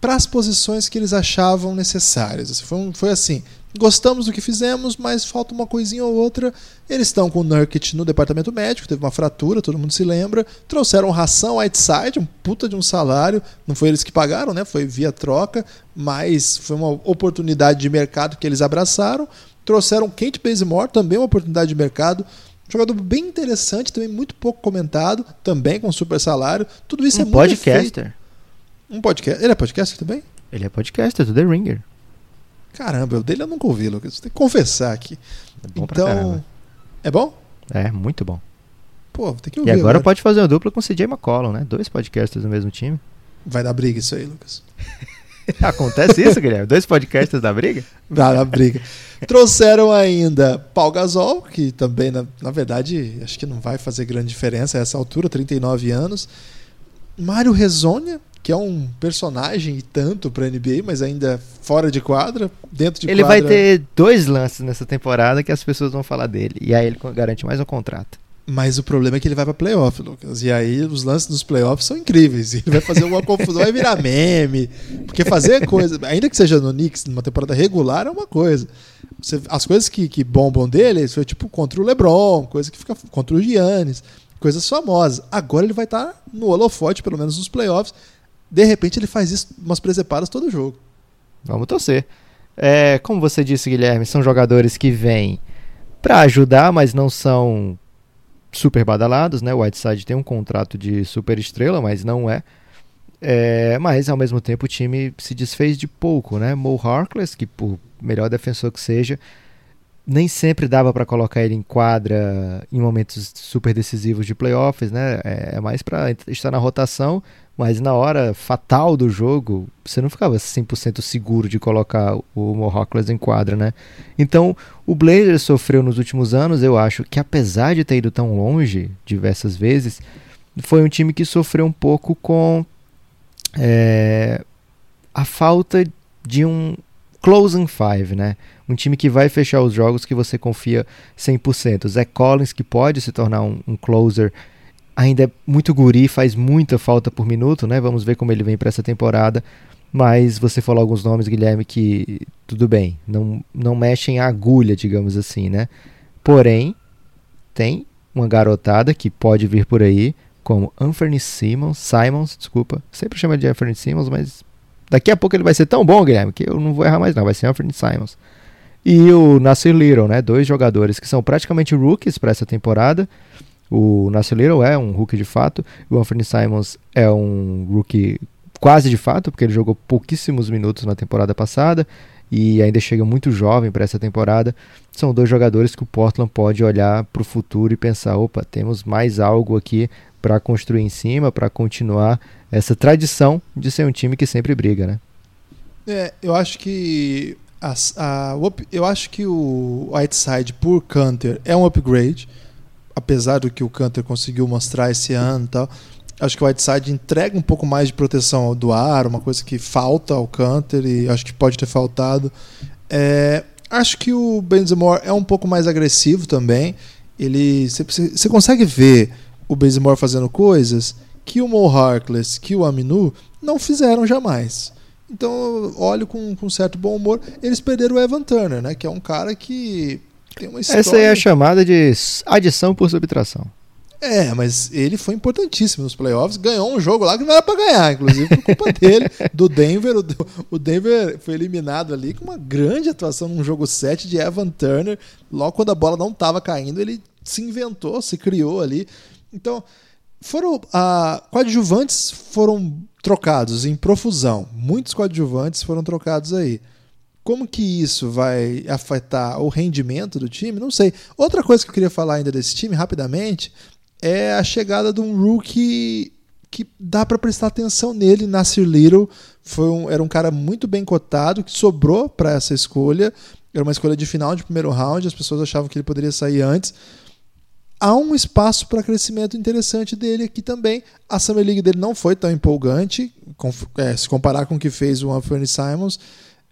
para as posições que eles achavam necessárias. Assim, Foi, um- foi assim, gostamos do que fizemos, mas falta uma coisinha ou outra. Eles estão com o Nurkic no departamento médico, teve uma fratura, todo mundo se lembra. Trouxeram ração Whiteside, um puta de um salário. Não foi eles que pagaram, né? Foi via troca, mas foi uma oportunidade de mercado que eles abraçaram. Trouxeram Kate Bazemore, também uma oportunidade de mercado. Jogador bem interessante, também muito pouco comentado, também com super salário. Tudo isso é um muito efeito. podcaster. Um podcast. Ele é podcaster também? Ele é podcaster do The Ringer. Caramba, o dele eu nunca ouvi, Lucas. Tem que confessar aqui. É bom pra então. caramba. É bom? É, muito bom. Pô, tem que E ouvir. agora pode fazer uma dupla com o CJ McCollum, né? Dois podcasters no mesmo time. Vai dar briga isso aí, Lucas. Acontece isso, Guilherme? Dois podcasters da briga? Vai dar briga. Trouxeram ainda Paul Gasol, que também, na, na verdade, acho que não vai fazer grande diferença a essa altura, 39 anos. Mário Rezonia, que é um personagem e tanto pra NBA, mas ainda fora de quadra, dentro de ele quadra. vai ter dois lances nessa temporada que as pessoas vão falar dele. E aí ele garante mais um contrato. Mas o problema é que ele vai pra playoff, Lucas. E aí os lances dos playoffs são incríveis. Ele vai fazer uma confusão, vai virar meme. Porque fazer coisa, ainda que seja no Knicks, numa temporada regular, é uma coisa. Você- as coisas que, que bombam dele foi tipo contra o LeBron, coisa que fica contra o Giannis, coisas famosas. Agora ele vai estar no holofote, pelo menos nos playoffs. De repente ele faz isso umas presepadas todo jogo. Vamos torcer. É, como você disse, Guilherme, são jogadores que vêm pra ajudar, mas não são super badalados, né? O Whiteside tem um contrato de super estrela, mas não é. É, mas ao mesmo tempo o time se desfez de pouco, né? Mo Harkless, que por melhor defensor que seja, nem sempre dava para colocar ele em quadra em momentos super decisivos de playoffs, né? É, é mais para estar na rotação, mas na hora fatal do jogo, você não ficava 100% seguro de colocar o Mo Harkless em quadra, né? Então, o Blazers sofreu nos últimos anos, eu acho que apesar de ter ido tão longe diversas vezes, foi um time que sofreu um pouco com é, a falta de um closing five, né? Um time que vai fechar os jogos que você confia 100%. Zach Collins, que pode se tornar um, um closer, ainda é muito guri, faz muita falta por minuto, né? Vamos ver como ele vem para essa temporada. Mas você falou alguns nomes, Guilherme, que tudo bem, não, não mexem a agulha, digamos assim, né? Porém, tem uma garotada que pode vir por aí, como Anthony Simmons, Simons, desculpa, sempre chama de Anthony Simmons, mas daqui a pouco ele vai ser tão bom, Guilherme, que eu não vou errar mais não, vai ser Anthony Simons. E o Nasir Little, né, dois jogadores que são praticamente rookies para essa temporada, O Nasser Little é um rookie de fato, o Anthony Simons é um rookie quase de fato, porque ele jogou pouquíssimos minutos na temporada passada e ainda chega muito jovem para essa temporada. São dois jogadores que o Portland pode olhar para o futuro e pensar: opa, temos mais algo aqui para construir em cima, para continuar essa tradição de ser um time que sempre briga, né? É, eu acho que a, a, eu acho que o Whiteside por Canter é um upgrade, apesar do que o Canter conseguiu mostrar esse ano e tal. Acho que o Whiteside entrega um pouco mais de proteção do ar, uma coisa que falta ao Canter e acho que pode ter faltado. É, acho que o Benzemore é um pouco mais agressivo também. Ele, você consegue ver o Bazemore fazendo coisas que o Mo Harkless, que o Aminu não fizeram jamais. Então, olho com, com certo bom humor. Eles perderam o Evan Turner, né? Que é um cara que tem uma história... Essa é a chamada de adição por subtração. É, mas ele foi importantíssimo nos playoffs. Ganhou um jogo lá que não era para ganhar, inclusive por culpa dele, do Denver. O Denver foi eliminado ali com uma grande atuação num jogo 7 de Evan Turner. Logo quando a bola não estava caindo, ele se inventou, se criou ali. Então, foram ah, coadjuvantes foram trocados em profusão. Muitos coadjuvantes foram trocados aí. Como que isso vai afetar o rendimento do time? Não sei. Outra coisa que eu queria falar ainda desse time, rapidamente, é a chegada de um rookie que dá para prestar atenção nele. Nasir Little foi um, era um cara muito bem cotado, que sobrou para essa escolha. Era uma escolha de final de primeiro round, as pessoas achavam que ele poderia sair antes há um espaço para crescimento interessante dele aqui também. A Summer League dele não foi tão empolgante, com, é, se comparar com o que fez o Anthony Simons.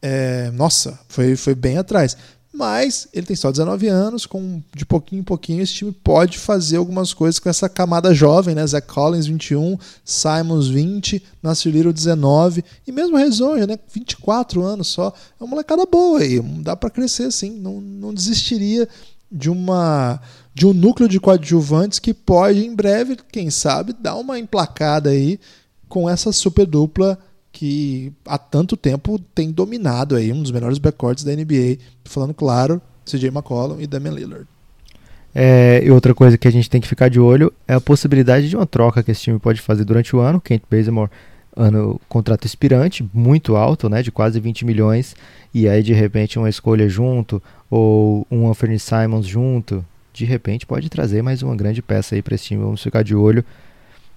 É, nossa, foi, foi bem atrás. Mas ele tem só 19 anos, com de pouquinho em pouquinho esse time pode fazer algumas coisas com essa camada jovem, né? Zach Collins 21, Simons 20, Nasir Little 19 e mesmo Rezonja, né? 24 anos só. É uma molecada boa aí, dá para crescer sim, não, não desistiria de uma de um núcleo de coadjuvantes que pode, em breve, quem sabe, dar uma emplacada aí com essa super dupla que há tanto tempo tem dominado aí um dos melhores backcourts da NBA. Falando claro, CJ McCollum e Damian Lillard. É, e outra coisa que a gente tem que ficar de olho é a possibilidade de uma troca que esse time pode fazer durante o ano. Kent Bazemore, ano contrato expirante, muito alto, né, de quase 20 milhões, e aí de repente uma escolha junto ou um Anthony Simons junto, de repente pode trazer mais uma grande peça aí para esse time. Vamos ficar de olho.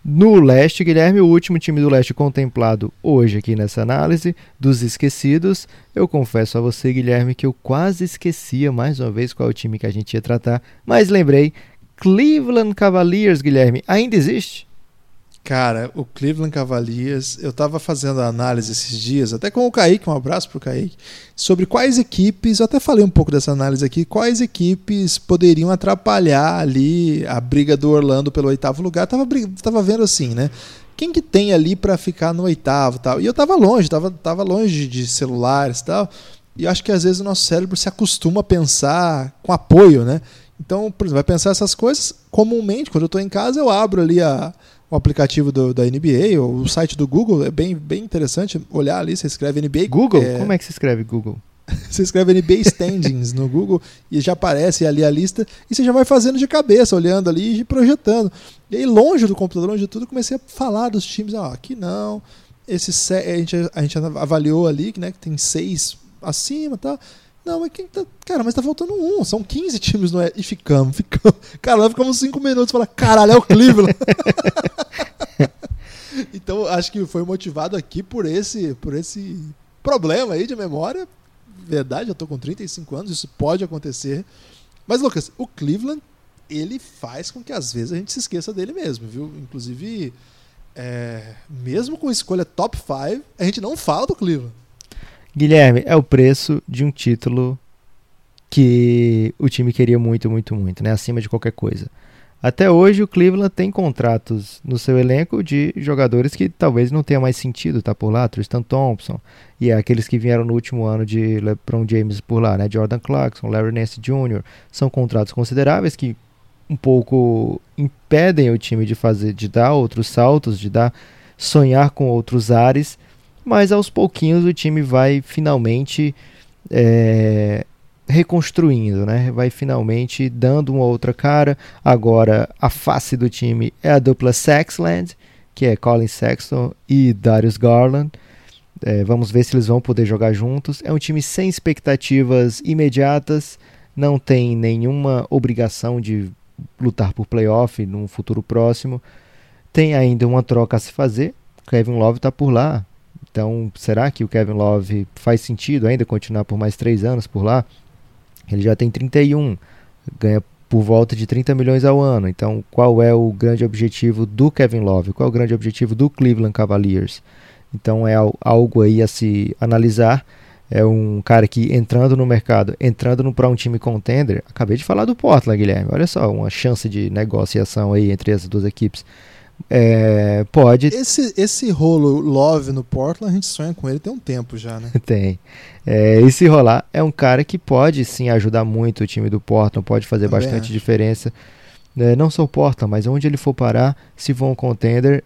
No leste, Guilherme, o último time do leste contemplado hoje aqui nessa análise dos esquecidos. Eu confesso a você, Guilherme, que eu quase esquecia mais uma vez qual é o time que a gente ia tratar, mas lembrei. Cleveland Cavaliers, Guilherme, ainda existe? Cara, o Cleveland Cavaliers, eu estava fazendo a análise esses dias, até com o Kaique, um abraço pro Kaique, sobre quais equipes, eu até falei um pouco dessa análise aqui, quais equipes poderiam atrapalhar ali a briga do Orlando pelo oitavo lugar. Tava, tava vendo assim, né? Quem que tem ali para ficar no oitavo tal? E eu tava longe, tava, tava longe de celulares e tal. E acho que às vezes o nosso cérebro se acostuma a pensar com apoio, né? Então, por exemplo, vai pensar essas coisas comumente, quando eu estou em casa, eu abro ali a o aplicativo do, da NBA, ou o site do Google, é bem, bem interessante olhar ali, você escreve NBA. Google? É... Como é que se escreve Google? você escreve NBA Standings no Google e já aparece ali a lista e você já vai fazendo de cabeça, olhando ali e projetando. E aí, longe do computador, longe de tudo, comecei a falar dos times. Ah, aqui não. Esse, a, gente, a gente avaliou ali né, que tem seis acima e tal. Não, mas quem tá. Cara, mas tá faltando um. São 15 times no E ficamos, ficamos. Cara, nós ficamos 5 minutos e caralho, é o Cleveland. então, acho que foi motivado aqui por esse, por esse problema aí de memória. Verdade, eu tô com 35 anos, isso pode acontecer. Mas, Lucas, o Cleveland, ele faz com que às vezes a gente se esqueça dele mesmo, viu? Inclusive, é, mesmo com escolha top 5, a gente não fala do Cleveland. Guilherme, é o preço de um título que o time queria muito, muito, muito, né? Acima de qualquer coisa. Até hoje o Cleveland tem contratos no seu elenco de jogadores que talvez não tenha mais sentido estar tá por lá, Tristan Thompson e aqueles que vieram no último ano de LeBron James por lá, né? Jordan Clarkson, Larry Nance Jr. São contratos consideráveis que um pouco impedem o time de fazer, de dar outros saltos, de dar sonhar com outros ares mas aos pouquinhos o time vai finalmente é, reconstruindo, né? Vai finalmente dando uma outra cara. Agora a face do time é a dupla Saxland, que é Colin Sexton e Darius Garland. É, vamos ver se eles vão poder jogar juntos. É um time sem expectativas imediatas, não tem nenhuma obrigação de lutar por playoff num futuro próximo. Tem ainda uma troca a se fazer. Kevin Love está por lá. Então, será que o Kevin Love faz sentido ainda continuar por mais três anos por lá? Ele já tem 31, ganha por volta de 30 milhões ao ano. Então, qual é o grande objetivo do Kevin Love? Qual é o grande objetivo do Cleveland Cavaliers? Então, é algo aí a se analisar. É um cara que entrando no mercado, entrando para um time contender. Acabei de falar do Portland, Guilherme. Olha só, uma chance de negociação aí entre as duas equipes. É, pode. Esse, esse rolo Love no Portland, a gente sonha com ele tem um tempo já, né? tem. É, esse rolar é um cara que pode sim ajudar muito o time do Portland, pode fazer Também bastante acho. diferença. É, não só o Portland, mas onde ele for parar, se for um contender,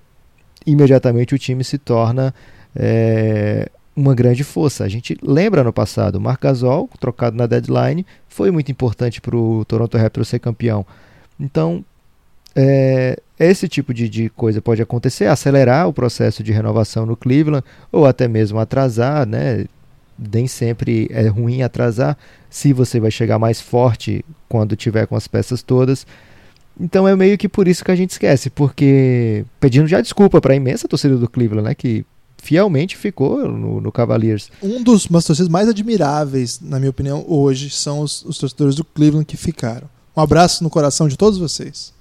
imediatamente o time se torna é, uma grande força. A gente lembra no passado, o Marc Gasol, trocado na deadline, foi muito importante para o Toronto Raptors ser campeão. Então, é, esse tipo de, de, coisa pode acontecer, acelerar o processo de renovação no Cleveland, ou até mesmo atrasar, né? Nem sempre é ruim atrasar, se você vai chegar mais forte quando tiver com as peças todas. Então é meio que por isso que a gente esquece, porque pedindo já desculpa para a imensa torcida do Cleveland, né? Que fielmente ficou no, no Cavaliers. Um dos umas torcidas mais admiráveis, na minha opinião, hoje são os, os torcedores do Cleveland que ficaram. Um abraço no coração de todos vocês.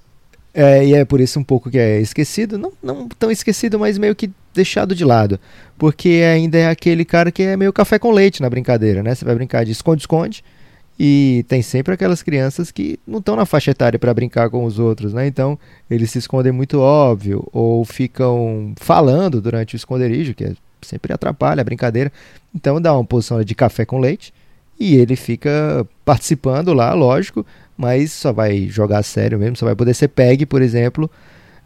É, e é por isso um pouco que é esquecido, não, não tão esquecido, mas meio que deixado de lado. Porque ainda é aquele cara que é meio café com leite na brincadeira, né? Você vai brincar de esconde-esconde e tem sempre aquelas crianças que não estão na faixa etária para brincar com os outros, né? Então eles se escondem muito óbvio ou ficam falando durante o esconderijo, que é, sempre atrapalha a brincadeira. Então dá uma posição de café com leite e ele fica participando lá, lógico, mas só vai jogar sério mesmo, só vai poder ser PEG, por exemplo,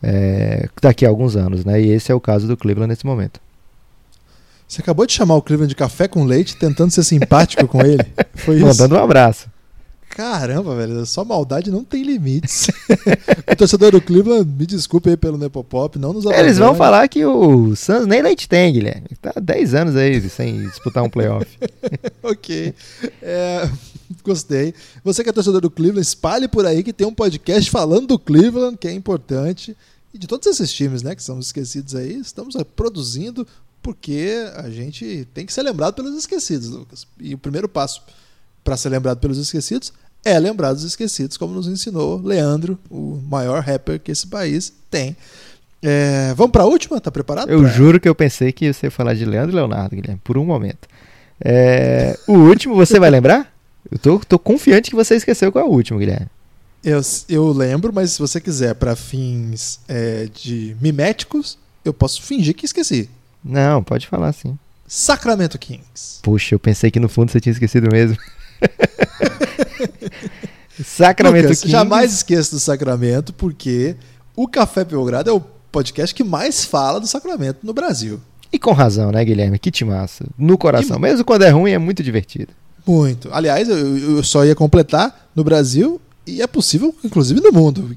é, daqui a alguns anos, né? E esse é o caso do Cleveland nesse momento. Você acabou de chamar o Cleveland de café com leite, tentando ser simpático com ele? Foi isso? Mandando um abraço. Caramba, velho, só maldade não tem limites. o torcedor do Cleveland, me desculpe aí pelo Nepopop, não nos abandone. Eles vão falar que o Suns nem leite tem, Guilherme. Tá 10 anos aí sem disputar um playoff. ok. É, gostei. Você que é torcedor do Cleveland, espalhe por aí que tem um podcast falando do Cleveland, que é importante. E de todos esses times, né, que são esquecidos aí, estamos produzindo porque a gente tem que ser lembrado pelos esquecidos, Lucas. E o primeiro passo para ser lembrado pelos esquecidos é lembrar dos esquecidos, como nos ensinou Leandro, o maior rapper que esse país tem. É, vamos para a última? Tá preparado? Eu pra... juro que eu pensei que você ia falar de Leandro e Leonardo, Guilherme, por um momento. É, o último você vai lembrar? Eu tô, tô confiante que você esqueceu qual é o último, Guilherme. Eu, eu lembro, mas se você quiser para fins é, de miméticos, eu posso fingir que esqueci. Não, pode falar sim. Sacramento Kings. Puxa, eu pensei que no fundo você tinha esquecido mesmo. Sacramento Lucas, Kings. Jamais esqueça do Sacramento, porque o Café Belgrado é o podcast que mais fala do Sacramento no Brasil. E com razão, né, Guilherme? Que massa. No coração. E... Mesmo quando é ruim, é muito divertido. Muito. Aliás, eu, eu só ia completar no Brasil e é possível, inclusive, no mundo.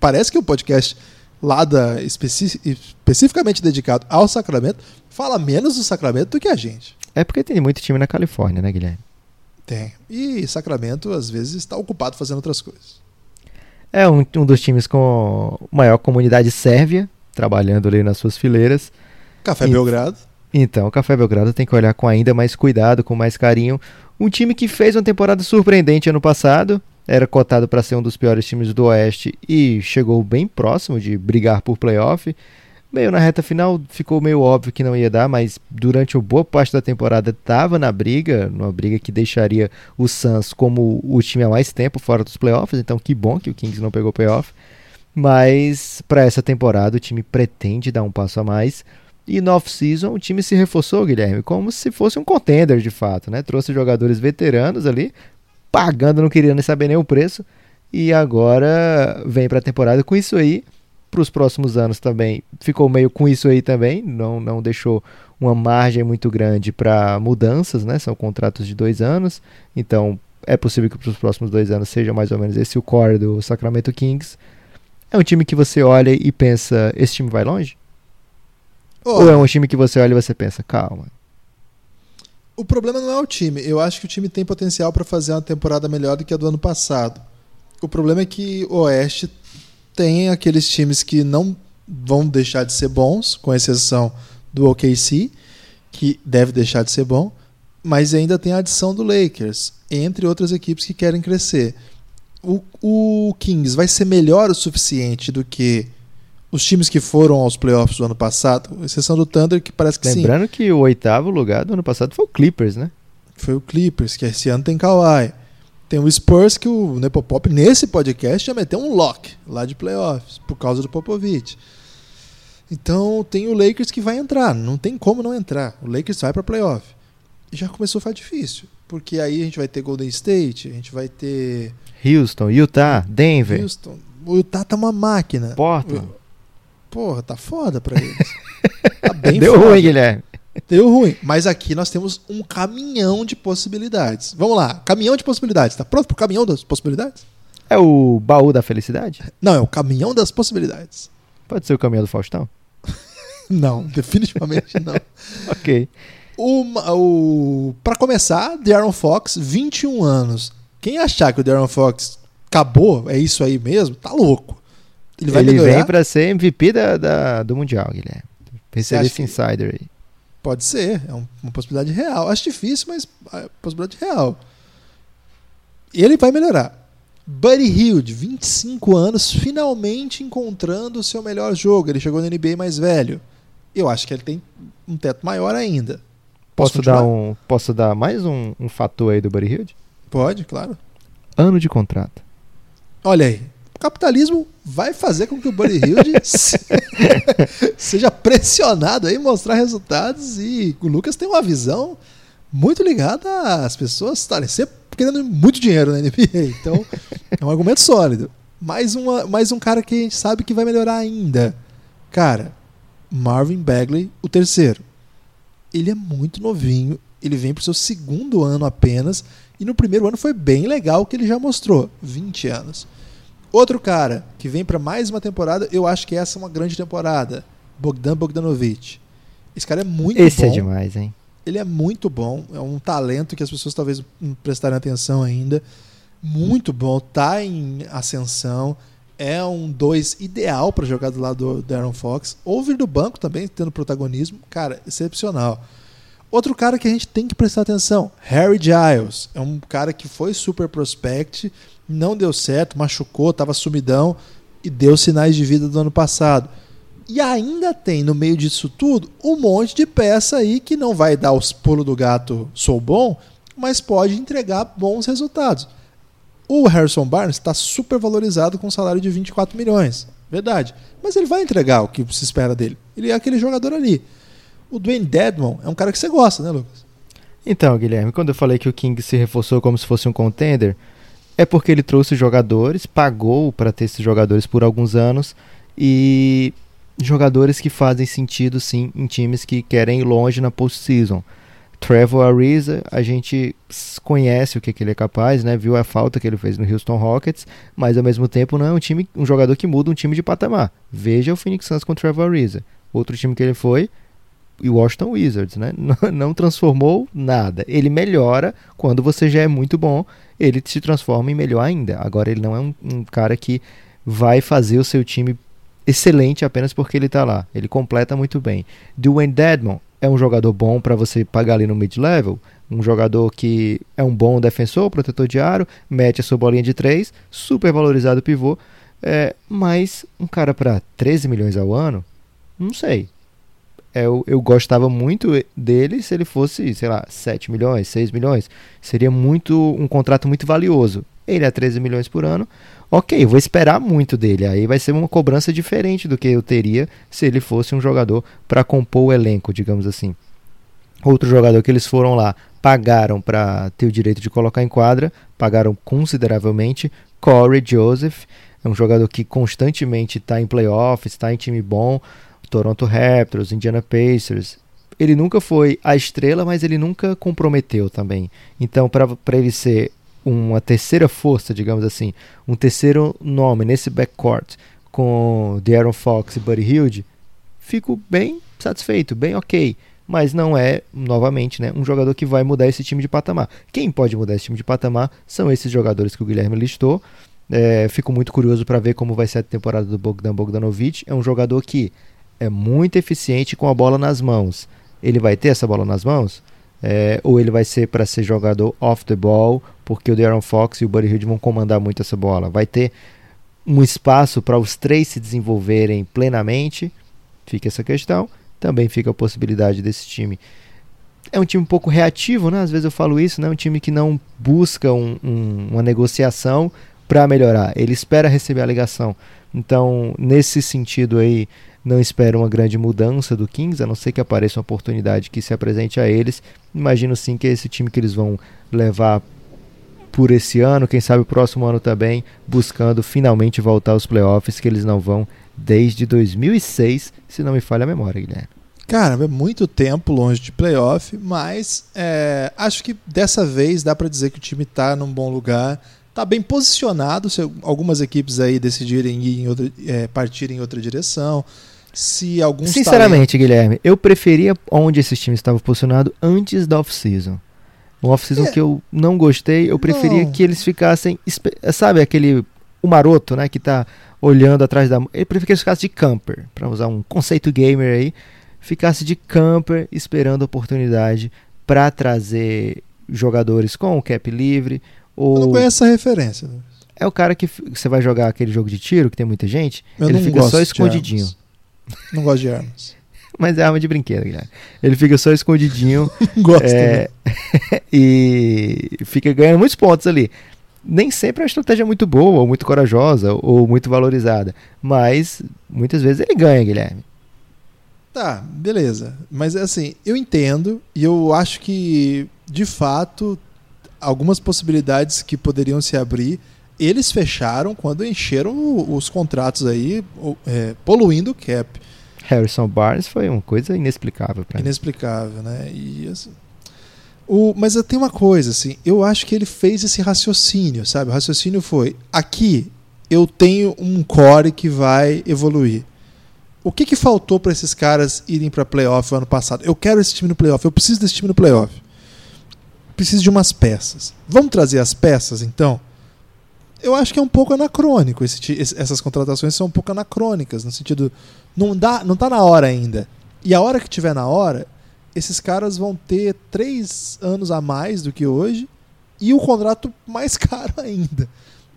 Parece que o podcast lá da, especi especificamente dedicado ao Sacramento fala menos do Sacramento do que a gente. É porque tem muito time na Califórnia, né, Guilherme? Tem. E Sacramento, às vezes, está ocupado fazendo outras coisas. É um, um dos times com maior comunidade sérvia, trabalhando ali nas suas fileiras. Café e, Belgrado. Então, o Café Belgrado tem que olhar com ainda mais cuidado, com mais carinho. Um time que fez uma temporada surpreendente ano passado, era cotado para ser um dos piores times do Oeste e chegou bem próximo de brigar por playoff. Meio na reta final ficou meio óbvio que não ia dar, mas durante uma boa parte da temporada estava na briga, numa briga que deixaria o Suns como o time há mais tempo fora dos playoffs, então que bom que o Kings não pegou playoff. Mas para essa temporada o time pretende dar um passo a mais. E no off-season o time se reforçou, Guilherme, como se fosse um contender de fato, né? Trouxe jogadores veteranos ali, pagando, não queria nem saber nem o preço. E agora vem para a temporada com isso aí. Para os próximos anos também ficou meio com isso aí também. Não, não deixou uma margem muito grande para mudanças, né? São contratos de dois anos. Então é possível que para os próximos dois anos seja mais ou menos esse o core do Sacramento Kings. É um time que você olha e pensa, esse time vai longe? Oh, Ou é um time que você olha e você pensa, calma. O problema não é o time. Eu acho que o time tem potencial para fazer uma temporada melhor do que a do ano passado. O problema é que o Oeste tem aqueles times que não vão deixar de ser bons, com exceção do OKC, que deve deixar de ser bom, mas ainda tem a adição do Lakers, entre outras equipes que querem crescer. O, o Kings vai ser melhor o suficiente do que os times que foram aos playoffs do ano passado, com exceção do Thunder, que parece que sim. Lembrando que o oitavo lugar do ano passado foi o Clippers, né? Foi o Clippers, que esse ano tem Kawhi. Tem o Spurs, que o Nepopop, nesse podcast, já meteu um lock lá de playoffs, por causa do Popovich. Então tem o Lakers que vai entrar, não tem como não entrar. O Lakers vai para playoff. E já começou a ficar difícil, porque aí a gente vai ter Golden State, a gente vai ter Houston, Utah, Denver, Houston. O Utah tá uma máquina. Portland. Porra, tá foda pra eles. tá bem Deu foda. ruim, Guilherme. Deu ruim. Mas aqui nós temos um caminhão de possibilidades. Vamos lá, caminhão de possibilidades. Tá pronto pro caminhão das possibilidades? É o baú da felicidade? Não, é o caminhão das possibilidades. Pode ser o caminhão do Faustão? Não, definitivamente não. Ok. O, o, pra começar, Darren Fox, 21 anos. Quem achar que o Darren Fox acabou, é isso aí mesmo, tá louco. Ele vai Ele melhorar? vem pra ser MVP da, da- do Mundial, Guilherme. Pensei acha esse que- insider aí. Pode ser, é um- uma possibilidade real. Acho difícil, mas é possibilidade real. Ele vai melhorar. Buddy Hield, 25 anos, finalmente encontrando o seu melhor jogo. Ele chegou no NBA mais velho. Eu acho que ele tem um teto maior ainda. Posso, continuar? dar um, posso dar mais um, um fator aí do Buddy Hield? Pode, claro. Ano de contrato. Olha aí. O capitalismo vai fazer com que o Buddy Hield se- seja pressionado aí mostrar resultados e o Lucas tem uma visão muito ligada às pessoas estarem sempre querendo muito dinheiro na NBA. Então, é um argumento sólido. Mais, uma, mais um cara que a gente sabe que vai melhorar ainda. Cara, Marvin Bagley, o terceiro. Ele é muito novinho, ele vem pro seu segundo ano apenas, e no primeiro ano foi bem legal o que ele já mostrou, 20 anos. Outro cara que vem para mais uma temporada, eu acho que essa é uma grande temporada, Bogdan Bogdanovic. Esse cara é muito Esse bom. é demais, hein? Ele é muito bom, é um talento que as pessoas talvez não prestarem atenção ainda. Muito bom, tá em ascensão. É um 2 ideal para jogar do lado do Aaron Fox. Ou vir do banco também, tendo protagonismo. Cara, excepcional. Outro cara que a gente tem que prestar atenção, Harry Giles. É um cara que foi super prospect, não deu certo, machucou, tava sumidão e deu sinais de vida do ano passado. E ainda tem no meio disso tudo um monte de peça aí que não vai dar os pulos do gato, sou bom, mas pode entregar bons resultados. O Harrison Barnes está super valorizado com um salário de 24 milhões, verdade. Mas ele vai entregar o que se espera dele. Ele é aquele jogador ali. O Dwayne Dedmon é um cara que você gosta, né, Lucas? Então, Guilherme, quando eu falei que o King se reforçou como se fosse um contender, é porque ele trouxe jogadores, pagou para ter esses jogadores por alguns anos e jogadores que fazem sentido sim em times que querem ir longe na postseason. Trevor Ariza, a gente conhece o que, que ele é capaz, né? Viu a falta que ele fez no Houston Rockets, mas ao mesmo tempo não é um time, um jogador que muda um time de patamar. Veja o Phoenix Suns com Trevor Ariza. Outro time que ele foi, e o Washington Wizards, né? Não, transformou nada. Ele melhora quando você já é muito bom, ele se transforma em melhor ainda. Agora ele não é um, um cara que vai fazer o seu time excelente apenas porque ele está lá. Ele completa muito bem. Dwayne Dedmon é um jogador bom para você pagar ali no mid-level, um jogador que é um bom defensor, protetor de aro, mete a sua bolinha de três, super valorizado pivô, é, mas um cara para 13 milhões ao ano, não sei. É, Eu, eu gostava muito dele se ele fosse, sei lá, 7 milhões, 6 milhões. Seria muito um contrato muito valioso. Ele é 13 milhões por ano. Ok, vou esperar muito dele. Aí vai ser uma cobrança diferente do que eu teria se ele fosse um jogador para compor o elenco, digamos assim. Outro jogador que eles foram lá, pagaram para ter o direito de colocar em quadra, pagaram consideravelmente. Corey Joseph, é um jogador que constantemente está em playoffs, está em time bom. Toronto Raptors, Indiana Pacers. Ele nunca foi a estrela, mas ele nunca comprometeu também. Então, para ele ser uma terceira força, digamos assim, um terceiro nome nesse backcourt com De'Aaron Fox e Buddy Hield, fico bem satisfeito, bem ok. Mas não é, novamente, né, um jogador que vai mudar esse time de patamar. Quem pode mudar esse time de patamar são esses jogadores que o Guilherme listou. É, fico muito curioso para ver como vai ser a temporada do Bogdan Bogdanovic. É um jogador que é muito eficiente com a bola nas mãos. Ele vai ter essa bola nas mãos? É, ou ele vai ser para ser jogador off the ball, porque o De'Aaron Fox e o Buddy Hield vão comandar muito essa bola. Vai ter um espaço para os três se desenvolverem plenamente? Fica essa questão. Também fica a possibilidade desse time. É um time um pouco reativo, né? Às vezes eu falo isso, né? Um time que não busca um, um, uma negociação para melhorar. Ele espera receber a ligação. Então, nesse sentido aí, não espero uma grande mudança do Kings, a não ser que apareça uma oportunidade que se apresente a eles. Imagino sim que é esse time que eles vão levar por esse ano, quem sabe o próximo ano também, buscando finalmente voltar aos playoffs, que eles não vão desde 2006, se não me falha a memória, Guilherme. Cara, é muito tempo longe de playoff, mas é, acho que dessa vez dá para dizer que o time está num bom lugar, está bem posicionado. Se algumas equipes aí decidirem ir em outra, é, partir em outra direção, se alguns Sinceramente, talentos... Guilherme, eu preferia onde esses times estavam posicionados antes da off-season. Um off-season é. que eu não gostei, eu preferia não. que eles ficassem, sabe, aquele o maroto, né, que tá olhando atrás da, eu preferia que eles ficassem de camper, para usar um conceito gamer aí, ficasse de camper esperando a oportunidade para trazer jogadores com o cap livre ou Eu não conheço essa referência. É o cara que você vai jogar aquele jogo de tiro que tem muita gente, eu ele fica só escondidinho. Não gosto de armas. Mas é arma de brinquedo, Guilherme. Ele fica só escondidinho. Gosto. É, e fica ganhando muitos pontos ali. Nem sempre é uma estratégia muito boa, ou muito corajosa, ou muito valorizada. Mas muitas vezes ele ganha, Guilherme. Tá, beleza. Mas assim, eu entendo e eu acho que, de fato, algumas possibilidades que poderiam se abrir, eles fecharam quando encheram os contratos aí, é, poluindo o cap. Harrison Barnes foi uma coisa inexplicável para Inexplicável, né? E assim, o, mas tem uma coisa, assim, eu acho que ele fez esse raciocínio, sabe? O raciocínio foi: aqui eu tenho um core que vai evoluir. O que, que faltou para esses caras irem para playoff ano passado? Eu quero esse time no playoff, eu preciso desse time no playoff. Preciso de umas peças. Vamos trazer as peças, então? eu acho que é um pouco anacrônico. Esse, essas contratações são um pouco anacrônicas, no sentido. Não, dá, não tá na hora ainda. E a hora que tiver na hora, esses caras vão ter três anos a mais do que hoje e o contrato mais caro ainda.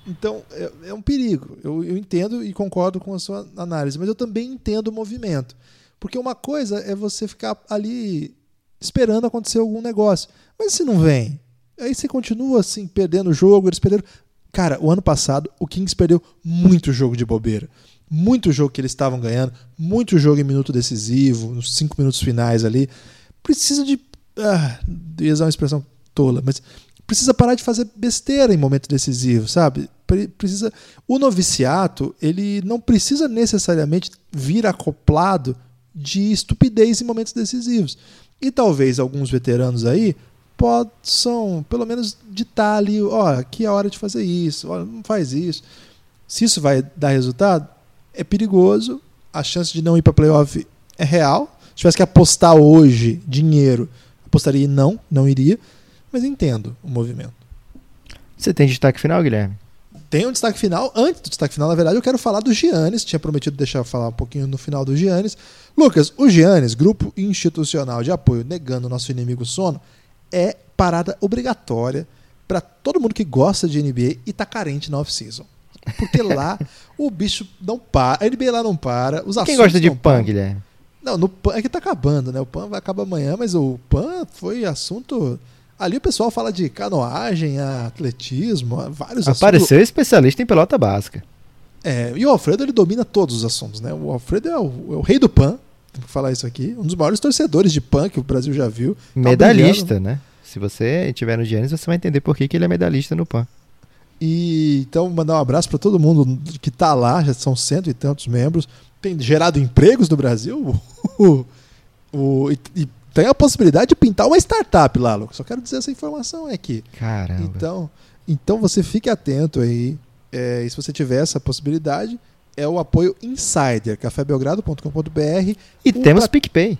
Então, é, é um perigo. Eu, eu entendo e concordo com a sua análise, mas eu também entendo o movimento. Porque uma coisa é você ficar ali esperando acontecer algum negócio. Mas se não vem, aí você continua assim, perdendo o jogo, eles perderam. Cara, o ano passado o Kings perdeu muito jogo de bobeira. Muito jogo que eles estavam ganhando, muito jogo em minuto decisivo, nos cinco minutos finais ali. Precisa de. Ah, ia usar uma expressão tola, mas precisa parar de fazer besteira em momento decisivo, sabe? Precisa. O noviciato, ele não precisa necessariamente vir acoplado de estupidez em momentos decisivos. E talvez alguns veteranos aí possam, pelo menos, ditar ali, ó, aqui é a hora de fazer isso, ó, não faz isso. Se isso vai dar resultado, é perigoso, a chance de não ir para playoff é real. Se tivesse que apostar hoje dinheiro, apostaria não, não iria, mas entendo o movimento. Você tem destaque final, Guilherme? Tem um destaque final. Antes do destaque final, na verdade, eu quero falar do Giannis. Tinha prometido deixar eu falar um pouquinho no final do Giannis. Lucas, o Giannis, grupo institucional de apoio negando o nosso inimigo sono, é parada obrigatória para todo mundo que gosta de NBA e tá carente na off-season. Porque lá o bicho não para, a NBA lá não para, os Quem gosta de PAN, Guilherme? Não, no PAN é que tá acabando, né? O PAN vai acabar amanhã, mas o PAN foi assunto. Ali o pessoal fala de canoagem, atletismo, vários Apareceu assuntos. Apareceu especialista em pelota básica. É, e o Alfredo ele domina todos os assuntos, né? O Alfredo é o, é o rei do PAN, tem que falar isso aqui. Um dos maiores torcedores de PAN que o Brasil já viu. Tá Medalhista, né? Se você estiver no Giannis, você vai entender por que, que ele é medalhista no PAN. E então mandar um abraço para todo mundo que está lá, já são cento e tantos membros. Tem gerado empregos no Brasil. o, o, e, e, tem a possibilidade de pintar uma startup lá, Lucas. Só quero dizer essa informação aqui. Caramba. Então, Então você fique atento aí. É, e se você tiver essa possibilidade, é o apoio Insider, cafébelgrado.com.br. E temos PicPay.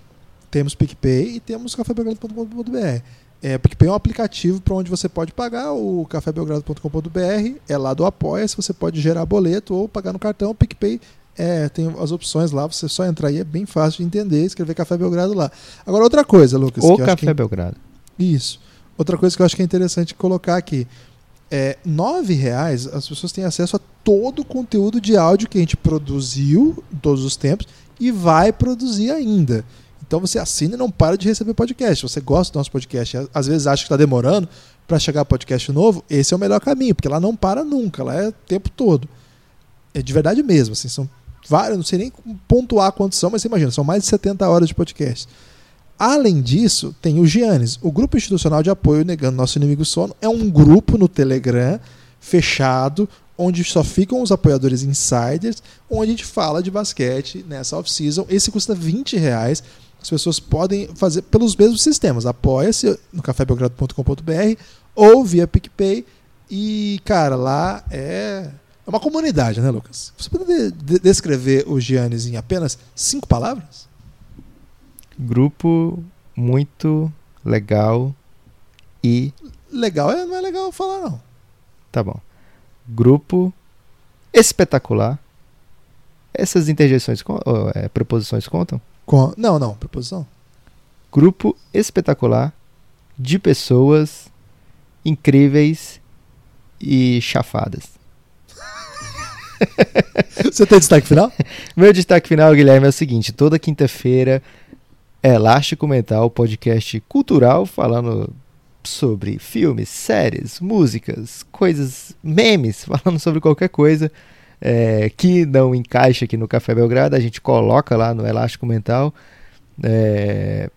Temos PicPay e temos cafébelgrado.com.br. É, PicPay é um aplicativo para onde você pode pagar o cafébelgrado.com.br, é lá do Apoia, se você pode gerar boleto ou pagar no cartão, o PicPay é, tem as opções lá, você só entrar aí, é bem fácil de entender, escrever Café Belgrado lá. Agora, outra coisa, Lucas. O Café é... Belgrado. Isso. Outra coisa que eu acho que é interessante colocar aqui. É, nove reais, as pessoas têm acesso a todo o conteúdo de áudio que a gente produziu em todos os tempos e vai produzir ainda. Então você assina e não para de receber podcast. Você gosta do nosso podcast, às vezes acha que está demorando para chegar podcast novo, esse é o melhor caminho, porque lá não para nunca, lá é o tempo todo. É de verdade mesmo, assim, são várias, não sei nem pontuar quantos são, mas você imagina, são mais de 70 horas de podcast. Além disso, tem o Giannis, o Grupo Institucional de Apoio Negando Nosso Inimigo Sono. É um grupo no Telegram, fechado, onde só ficam os apoiadores insiders, onde a gente fala de basquete nessa off-season. Esse custa 20 reais. As pessoas podem fazer pelos mesmos sistemas. Apoia-se no cafébelgrado.com.br ou via PicPay. E, cara, lá é uma comunidade, né, Lucas? Você poderia de descrever o Giannis em apenas cinco palavras? Grupo muito legal e. Legal é, não é legal falar, não. Tá bom. Grupo espetacular. Essas interjeições, é, preposições contam? Com... Não, não, preposição. Grupo espetacular de pessoas incríveis e chafadas. Você tem destaque final? Meu destaque final, Guilherme, é o seguinte: toda quinta-feira, Elástico Mental, podcast cultural, falando sobre filmes, séries, músicas, coisas, memes, falando sobre qualquer coisa é, que não encaixa aqui no Café Belgrado, a gente coloca lá no Elástico Mental. É,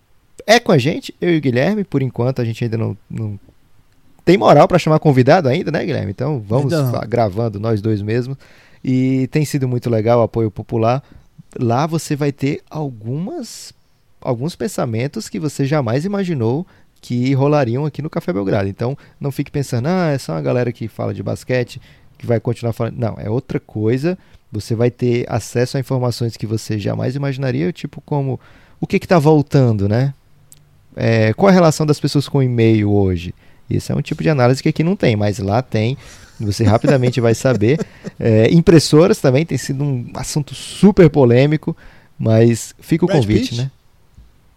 é com a gente, eu e o Guilherme, por enquanto a gente ainda não, não tem moral para chamar convidado ainda, né, Guilherme? Então vamos gravando nós dois mesmo. E tem sido muito legal o apoio popular. Lá você vai ter algumas alguns pensamentos que você jamais imaginou que rolariam aqui no Café Belgrado. Então, não fique pensando, ah, é só uma galera que fala de basquete que vai continuar falando. Não, é outra coisa. Você vai ter acesso a informações que você jamais imaginaria, tipo como o que está voltando, né? É, qual a relação das pessoas com e-mail hoje? Isso é um tipo de análise que aqui não tem, mas lá tem você rapidamente vai saber. É, impressoras também tem sido um assunto super polêmico, mas fica o Brad convite, né?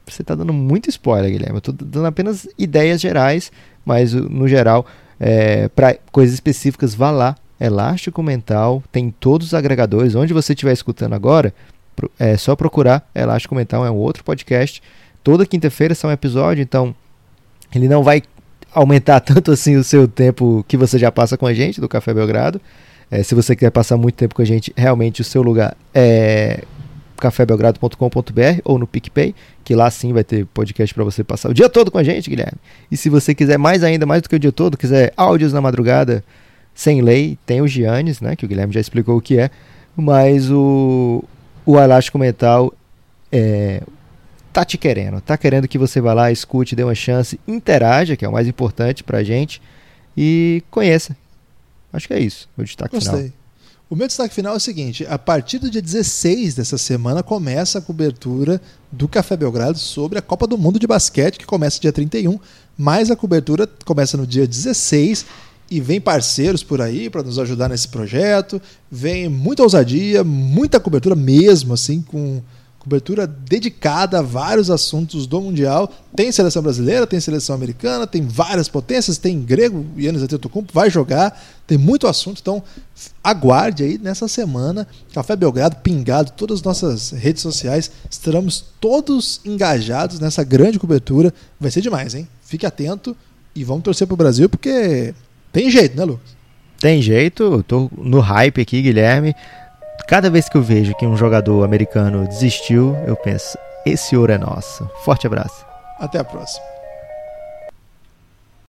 Você está dando muito spoiler, Guilherme. Eu estou dando apenas ideias gerais, mas no geral, é, para coisas específicas, vá lá. Elástico Mental, tem todos os agregadores. Onde você estiver escutando agora, é só procurar Elástico Mental, é um outro podcast. Toda quinta-feira são um episódio, então ele não vai aumentar tanto assim o seu tempo que você já passa com a gente do Café Belgrado. É, se você quer passar muito tempo com a gente, realmente o seu lugar é cafébelgrado.com.br ou no PicPay, que lá sim vai ter podcast para você passar o dia todo com a gente, Guilherme. E se você quiser mais ainda, mais do que o dia todo, quiser áudios na madrugada sem lei, tem o Giannis, né, que o Guilherme já explicou o que é, mas o, o Elástico Mental é, tá te querendo, tá querendo que você vá lá, escute, dê uma chance, interaja, que é o mais importante pra gente, e conheça. Acho que é isso, o destaque Gostei. final. O meu destaque final é o seguinte: a partir do dia 16 dessa semana começa a cobertura do Café Belgrado sobre a Copa do Mundo de Basquete, que começa dia 31, mas a cobertura começa no dia 16 e vem parceiros por aí para nos ajudar nesse projeto. Vem muita ousadia, muita cobertura mesmo, assim, com cobertura dedicada a vários assuntos do Mundial. Tem seleção brasileira, tem seleção americana, tem várias potências, tem grego, Yannis Antetokounmpo vai jogar, tem muito assunto, então aguarde aí nessa semana, Café Belgrado, pingado, todas as nossas redes sociais, estaremos todos engajados nessa grande cobertura, vai ser demais, hein? Fique atento e vamos torcer pro Brasil, porque tem jeito, né, Lucas? Tem jeito, tô no hype aqui, Guilherme. Cada vez que eu vejo que um jogador americano desistiu, eu penso: esse ouro é nosso. Forte abraço. Até a próxima.